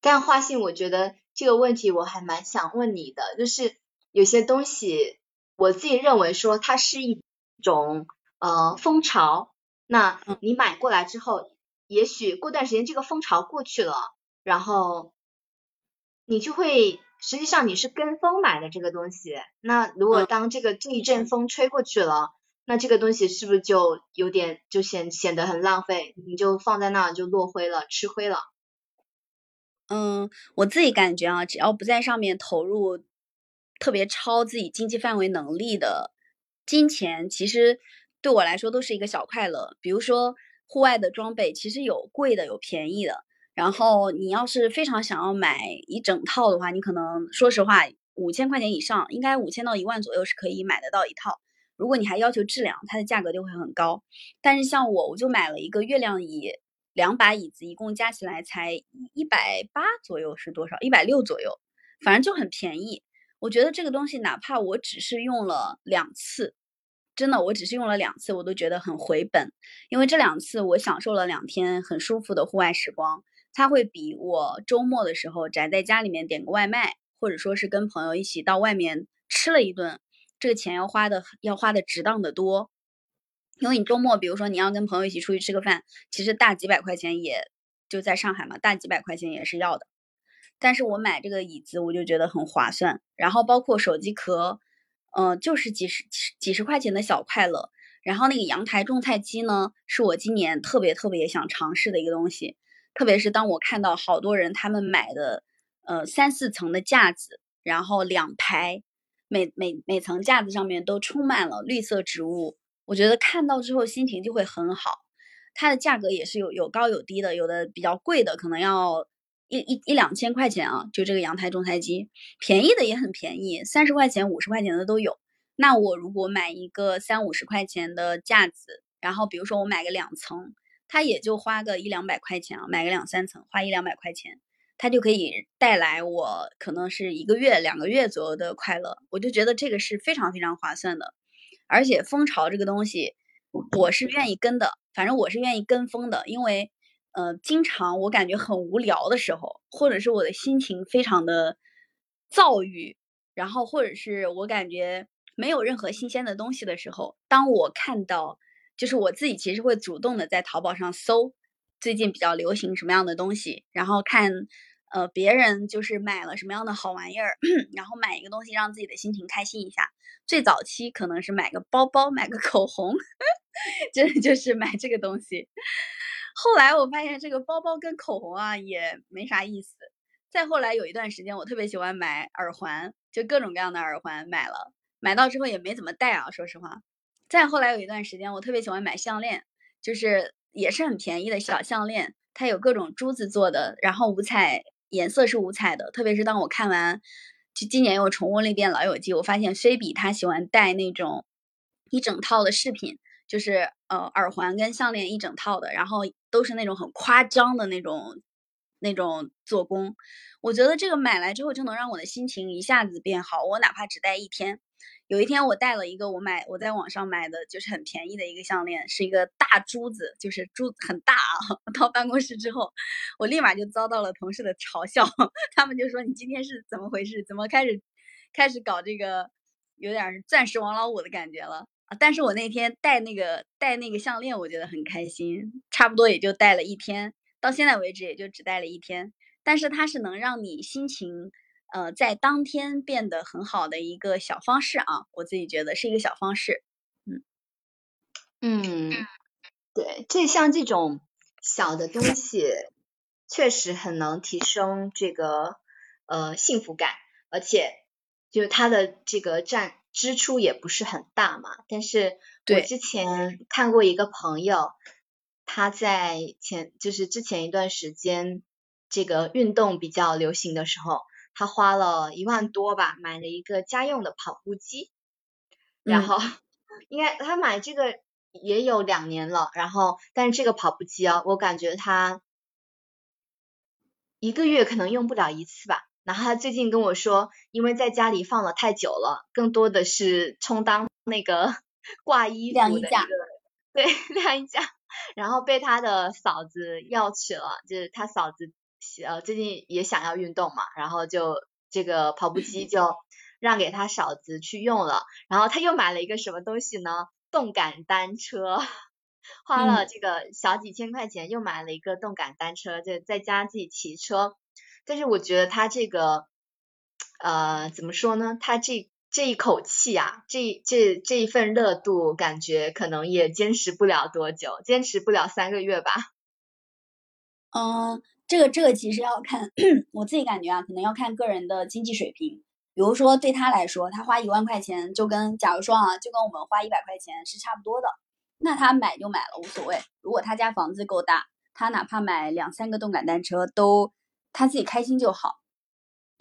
但花信，我觉得这个问题我还蛮想问你的，就是有些东西我自己认为说它是一种呃风潮，那你买过来之后，也许过段时间这个风潮过去了，然后你就会。实际上你是跟风买的这个东西，那如果当这个这一阵风吹过去了，那这个东西是不是就有点就显显得很浪费？你就放在那就落灰了，吃灰了。嗯，我自己感觉啊，只要不在上面投入特别超自己经济范围能力的金钱，其实对我来说都是一个小快乐。比如说户外的装备，其实有贵的，有便宜的。然后你要是非常想要买一整套的话，你可能说实话五千块钱以上，应该五千到一万左右是可以买得到一套。如果你还要求质量，它的价格就会很高。但是像我，我就买了一个月亮椅，两把椅子，一共加起来才一百八左右，是多少？一百六左右，反正就很便宜。我觉得这个东西，哪怕我只是用了两次，真的，我只是用了两次，我都觉得很回本，因为这两次我享受了两天很舒服的户外时光。它会比我周末的时候宅在家里面点个外卖，或者说是跟朋友一起到外面吃了一顿，这个钱要花的要花的值当的多。因为你周末，比如说你要跟朋友一起出去吃个饭，其实大几百块钱也就在上海嘛，大几百块钱也是要的。但是我买这个椅子，我就觉得很划算。然后包括手机壳，嗯，就是几十几十块钱的小快乐。然后那个阳台种菜机呢，是我今年特别特别想尝试的一个东西。特别是当我看到好多人他们买的，呃三四层的架子，然后两排，每每每层架子上面都充满了绿色植物，我觉得看到之后心情就会很好。它的价格也是有有高有低的，有的比较贵的可能要一一一两千块钱啊，就这个阳台种菜机，便宜的也很便宜，三十块钱、五十块钱的都有。那我如果买一个三五十块钱的架子，然后比如说我买个两层。它也就花个一两百块钱啊，买个两三层，花一两百块钱，它就可以带来我可能是一个月、两个月左右的快乐。我就觉得这个是非常非常划算的，而且蜂巢这个东西，我是愿意跟的，反正我是愿意跟风的，因为呃，经常我感觉很无聊的时候，或者是我的心情非常的躁郁，然后或者是我感觉没有任何新鲜的东西的时候，当我看到。就是我自己其实会主动的在淘宝上搜最近比较流行什么样的东西，然后看呃别人就是买了什么样的好玩意儿，然后买一个东西让自己的心情开心一下。最早期可能是买个包包，买个口红，就就是买这个东西。后来我发现这个包包跟口红啊也没啥意思。再后来有一段时间我特别喜欢买耳环，就各种各样的耳环买了，买到之后也没怎么戴啊，说实话。再后来有一段时间，我特别喜欢买项链，就是也是很便宜的小项链，它有各种珠子做的，然后五彩颜色是五彩的。特别是当我看完，就今年又重温了一遍《老友记》，我发现菲比她喜欢戴那种一整套的饰品，就是呃耳环跟项链一整套的，然后都是那种很夸张的那种那种做工。我觉得这个买来之后就能让我的心情一下子变好，我哪怕只戴一天。有一天我戴了一个我买我在网上买的就是很便宜的一个项链，是一个大珠子，就是珠很大啊。到办公室之后，我立马就遭到了同事的嘲笑，他们就说你今天是怎么回事？怎么开始开始搞这个有点钻石王老五的感觉了？但是我那天戴那个戴那个项链，我觉得很开心，差不多也就戴了一天，到现在为止也就只戴了一天，但是它是能让你心情。呃，在当天变得很好的一个小方式啊，我自己觉得是一个小方式。嗯嗯，对，这像这种小的东西，确实很能提升这个呃幸福感，而且就是它的这个占支出也不是很大嘛。但是我之前看过一个朋友，他在前就是之前一段时间，这个运动比较流行的时候。他花了一万多吧，买了一个家用的跑步机，然后应该他买这个也有两年了，然后但是这个跑步机啊，我感觉他一个月可能用不了一次吧。然后他最近跟我说，因为在家里放了太久了，更多的是充当那个 挂衣服的一个对 晾衣架，然后被他的嫂子要去了，就是他嫂子。呃，最近也想要运动嘛，然后就这个跑步机就 让给他嫂子去用了，然后他又买了一个什么东西呢？动感单车，花了这个小几千块钱又买了一个动感单车，就在家自己骑车。但是我觉得他这个呃怎么说呢？他这这一口气啊，这这这一份热度，感觉可能也坚持不了多久，坚持不了三个月吧。嗯。这个这个其实要看，我自己感觉啊，可能要看个人的经济水平。比如说对他来说，他花一万块钱就跟，假如说啊，就跟我们花一百块钱是差不多的，那他买就买了无所谓。如果他家房子够大，他哪怕买两三个动感单车都他自己开心就好。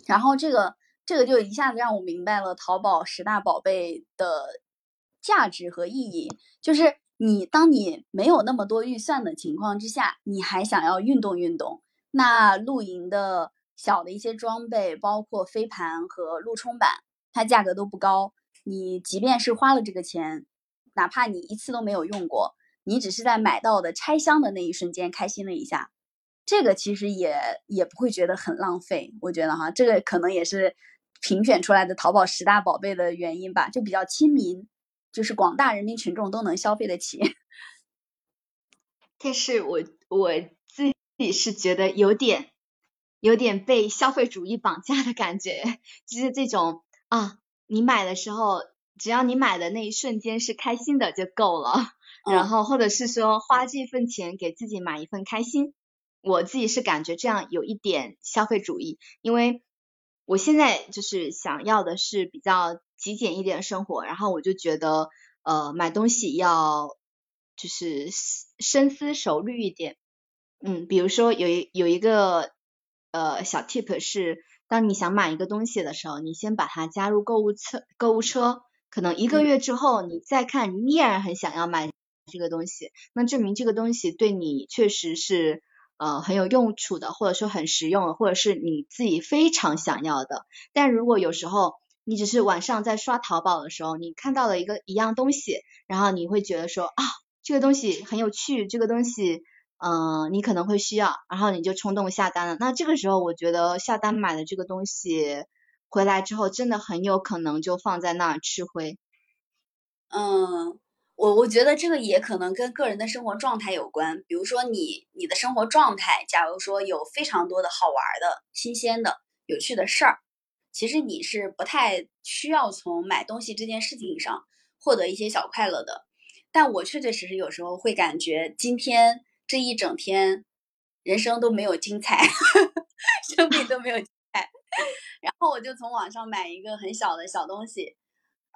然后这个这个就一下子让我明白了淘宝十大宝贝的价值和意义，就是你当你没有那么多预算的情况之下，你还想要运动运动。那露营的小的一些装备，包括飞盘和路冲板，它价格都不高。你即便是花了这个钱，哪怕你一次都没有用过，你只是在买到的拆箱的那一瞬间开心了一下，这个其实也也不会觉得很浪费。我觉得哈，这个可能也是评选出来的淘宝十大宝贝的原因吧，就比较亲民，就是广大人民群众都能消费得起。但是我我。自己是觉得有点有点被消费主义绑架的感觉，就是这种啊，你买的时候只要你买的那一瞬间是开心的就够了，然后或者是说花这份钱给自己买一份开心，我自己是感觉这样有一点消费主义，因为我现在就是想要的是比较极简一点的生活，然后我就觉得呃买东西要就是深思熟虑一点，嗯，比如说有一有一个呃小 tip 是，当你想买一个东西的时候，你先把它加入购物车购物车。可能一个月之后，你再看，你依然很想要买这个东西，那证明这个东西对你确实是呃很有用处的，或者说很实用的，或者是你自己非常想要的。但如果有时候你只是晚上在刷淘宝的时候，你看到了一个一样东西，然后你会觉得说啊这个东西很有趣，这个东西嗯你可能会需要，然后你就冲动下单了。那这个时候我觉得下单买的这个东西。回来之后，真的很有可能就放在那儿吃灰。嗯，我我觉得这个也可能跟个人的生活状态有关。比如说你你的生活状态，假如说有非常多的好玩的、新鲜的、有趣的事儿，其实你是不太需要从买东西这件事情上获得一些小快乐的。但我确确实实有时候会感觉，今天这一整天，人生都没有精彩，生命都没有精彩。然后我就从网上买一个很小的小东西，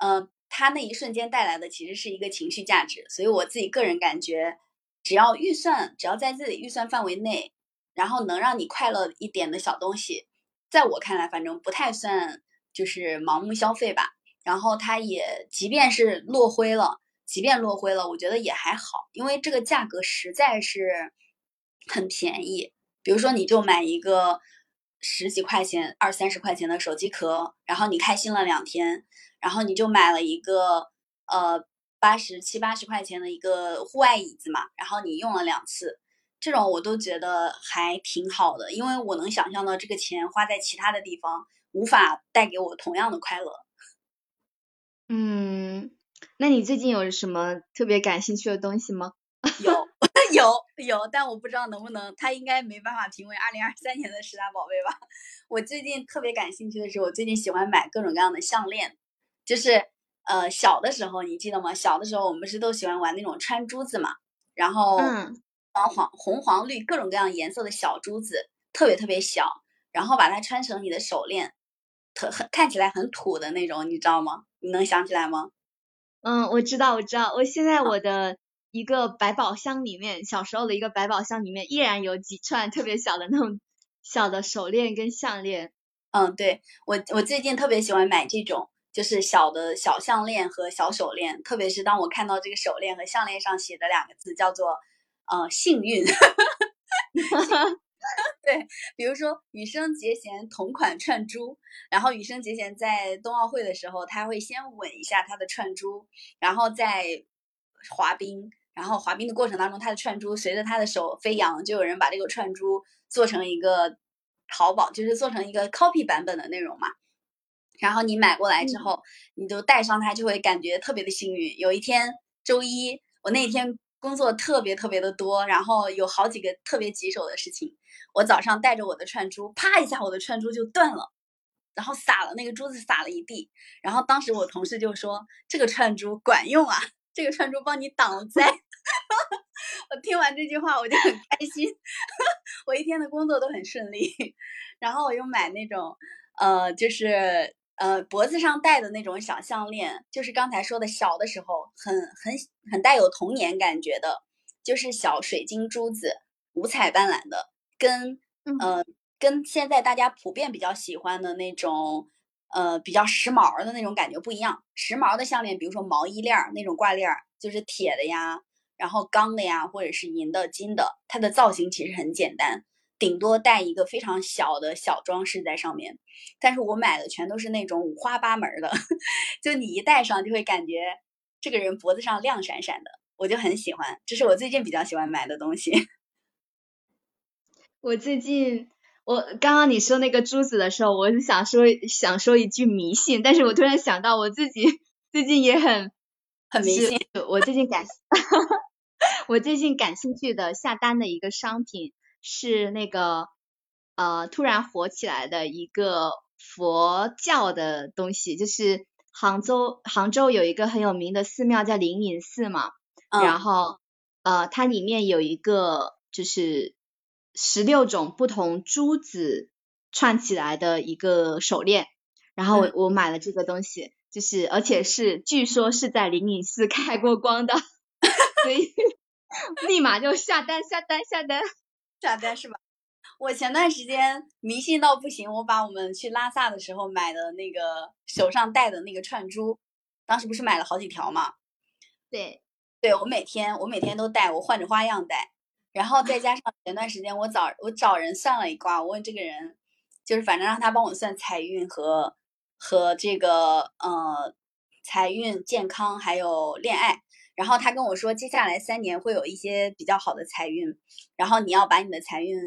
嗯，它那一瞬间带来的其实是一个情绪价值，所以我自己个人感觉，只要预算只要在自己预算范围内，然后能让你快乐一点的小东西，在我看来反正不太算就是盲目消费吧。然后它也即便是落灰了，即便落灰了，我觉得也还好，因为这个价格实在是很便宜。比如说你就买一个。十几块钱、二三十块钱的手机壳，然后你开心了两天，然后你就买了一个呃八十七八十块钱的一个户外椅子嘛，然后你用了两次，这种我都觉得还挺好的，因为我能想象到这个钱花在其他的地方无法带给我同样的快乐。嗯，那你最近有什么特别感兴趣的东西吗？有。有有，但我不知道能不能，它应该没办法评为二零二三年的十大宝贝吧。我最近特别感兴趣的是，我最近喜欢买各种各样的项链，就是呃小的时候你记得吗？小的时候我们不是都喜欢玩那种穿珠子嘛，然后黄黄红黄绿各种各样颜色的小珠子，特别特别小，然后把它穿成你的手链，特很看起来很土的那种，你知道吗？你能想起来吗？嗯，我知道，我知道，我现在我的。一个百宝箱里面，小时候的一个百宝箱里面依然有几串特别小的那种小的手链跟项链。嗯，对我我最近特别喜欢买这种，就是小的小项链和小手链，特别是当我看到这个手链和项链上写的两个字叫做呃幸运。对，比如说羽生结弦同款串珠，然后羽生结弦在冬奥会的时候，他会先吻一下他的串珠，然后再滑冰。然后滑冰的过程当中，他的串珠随着他的手飞扬，就有人把这个串珠做成一个淘宝，就是做成一个 copy 版本的内容嘛。然后你买过来之后，你就戴上它，就会感觉特别的幸运。有一天周一，我那天工作特别特别的多，然后有好几个特别棘手的事情。我早上带着我的串珠，啪一下，我的串珠就断了，然后撒了那个珠子撒了一地。然后当时我同事就说：“这个串珠管用啊。”这个串珠帮你挡灾，我听完这句话我就很开心，我一天的工作都很顺利。然后我又买那种，呃，就是呃脖子上戴的那种小项链，就是刚才说的小的时候很很很带有童年感觉的，就是小水晶珠子，五彩斑斓的，跟呃跟现在大家普遍比较喜欢的那种。呃，比较时髦的那种感觉不一样。时髦的项链，比如说毛衣链儿那种挂链儿，就是铁的呀，然后钢的呀，或者是银的、金的，它的造型其实很简单，顶多带一个非常小的小装饰在上面。但是我买的全都是那种五花八门的，就你一戴上就会感觉这个人脖子上亮闪闪的，我就很喜欢。这是我最近比较喜欢买的东西。我最近。我刚刚你说那个珠子的时候，我是想说想说一句迷信，但是我突然想到我自己最近也很很迷信。我最近感 我最近感兴趣的下单的一个商品是那个呃突然火起来的一个佛教的东西，就是杭州杭州有一个很有名的寺庙叫灵隐寺嘛，然后呃它里面有一个就是十六种不同珠子串起来的一个手链，然后我我买了这个东西，就是而且是据说是在灵隐寺开过光的，所以 立马就下单下单下单下单是吧？我前段时间迷信到不行，我把我们去拉萨的时候买的那个手上戴的那个串珠，当时不是买了好几条嘛？对，对我每天我每天都戴，我换着花样戴。然后再加上前段时间我找我找人算了一卦，我问这个人，就是反正让他帮我算财运和和这个呃财运、健康还有恋爱。然后他跟我说，接下来三年会有一些比较好的财运，然后你要把你的财运。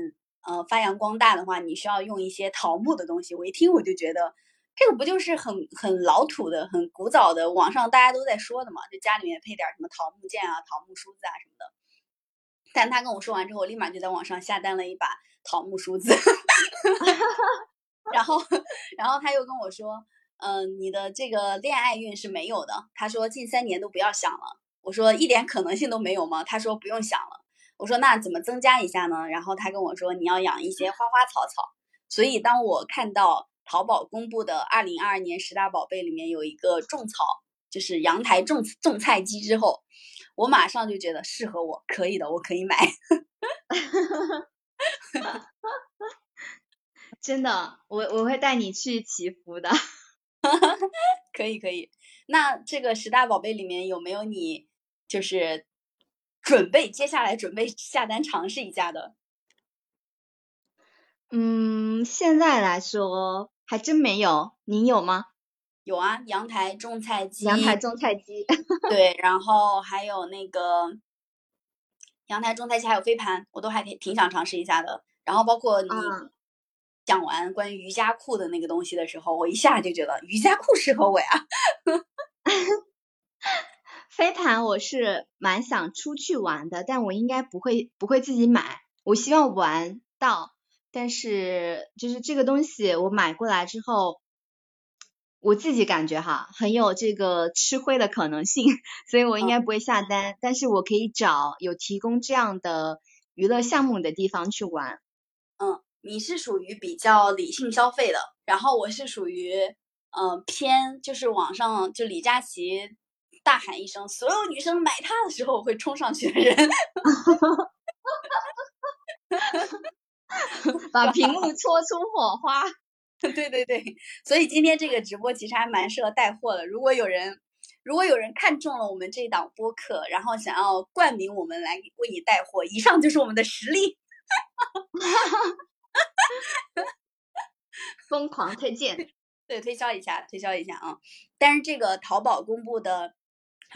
呃，发扬光大的话，你需要用一些桃木的东西。我一听我就觉得，这个不就是很很老土的、很古早的，网上大家都在说的嘛？就家里面配点什么桃木剑啊、桃木梳子啊什么的。但他跟我说完之后，我立马就在网上下单了一把桃木梳子。然后，然后他又跟我说，嗯，你的这个恋爱运是没有的。他说近三年都不要想了。我说一点可能性都没有吗？他说不用想了。我说那怎么增加一下呢？然后他跟我说你要养一些花花草草。所以当我看到淘宝公布的二零二二年十大宝贝里面有一个种草，就是阳台种种菜机之后，我马上就觉得适合我，可以的，我可以买。真的，我我会带你去祈福的。可以可以。那这个十大宝贝里面有没有你就是？准备接下来准备下单尝试一下的，嗯，现在来说还真没有，您有吗？有啊，阳台种菜机，阳台种菜机，对，然后还有那个阳台种菜机，还有飞盘，我都还挺挺想尝试一下的。然后包括你讲完关于瑜伽裤的那个东西的时候，我一下就觉得瑜伽裤适合我呀。飞盘我是蛮想出去玩的，但我应该不会不会自己买。我希望玩到，但是就是这个东西我买过来之后，我自己感觉哈很有这个吃亏的可能性，所以我应该不会下单。但是我可以找有提供这样的娱乐项目的地方去玩。嗯，你是属于比较理性消费的，然后我是属于嗯偏就是网上就李佳琦。大喊一声，所有女生买它的时候我会冲上去的人，把屏幕搓出火花。对对对，所以今天这个直播其实还蛮适合带货的。如果有人，如果有人看中了我们这档播客，然后想要冠名我们来为你带货，以上就是我们的实力。疯狂推荐，对，推销一下，推销一下啊！但是这个淘宝公布的。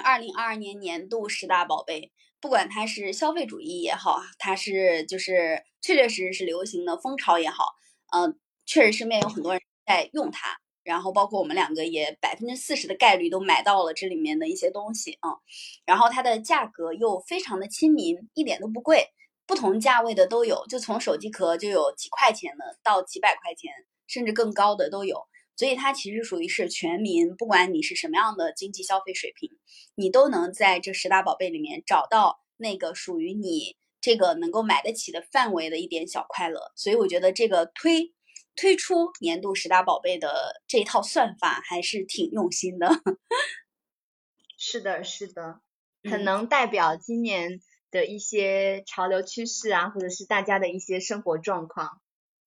二零二二年年度十大宝贝，不管它是消费主义也好，它是就是确确实实是流行的风潮也好，嗯，确实身边有很多人在用它，然后包括我们两个也百分之四十的概率都买到了这里面的一些东西啊，然后它的价格又非常的亲民，一点都不贵，不同价位的都有，就从手机壳就有几块钱的到几百块钱，甚至更高的都有。所以它其实属于是全民，不管你是什么样的经济消费水平，你都能在这十大宝贝里面找到那个属于你这个能够买得起的范围的一点小快乐。所以我觉得这个推推出年度十大宝贝的这一套算法还是挺用心的。是的，是的，很能代表今年的一些潮流趋势啊，或者是大家的一些生活状况。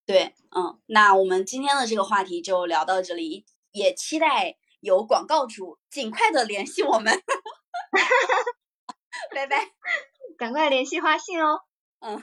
对，嗯，那我们今天的这个话题就聊到这里，也期待有广告主尽快的联系我们，拜拜，赶快联系花信哦，嗯。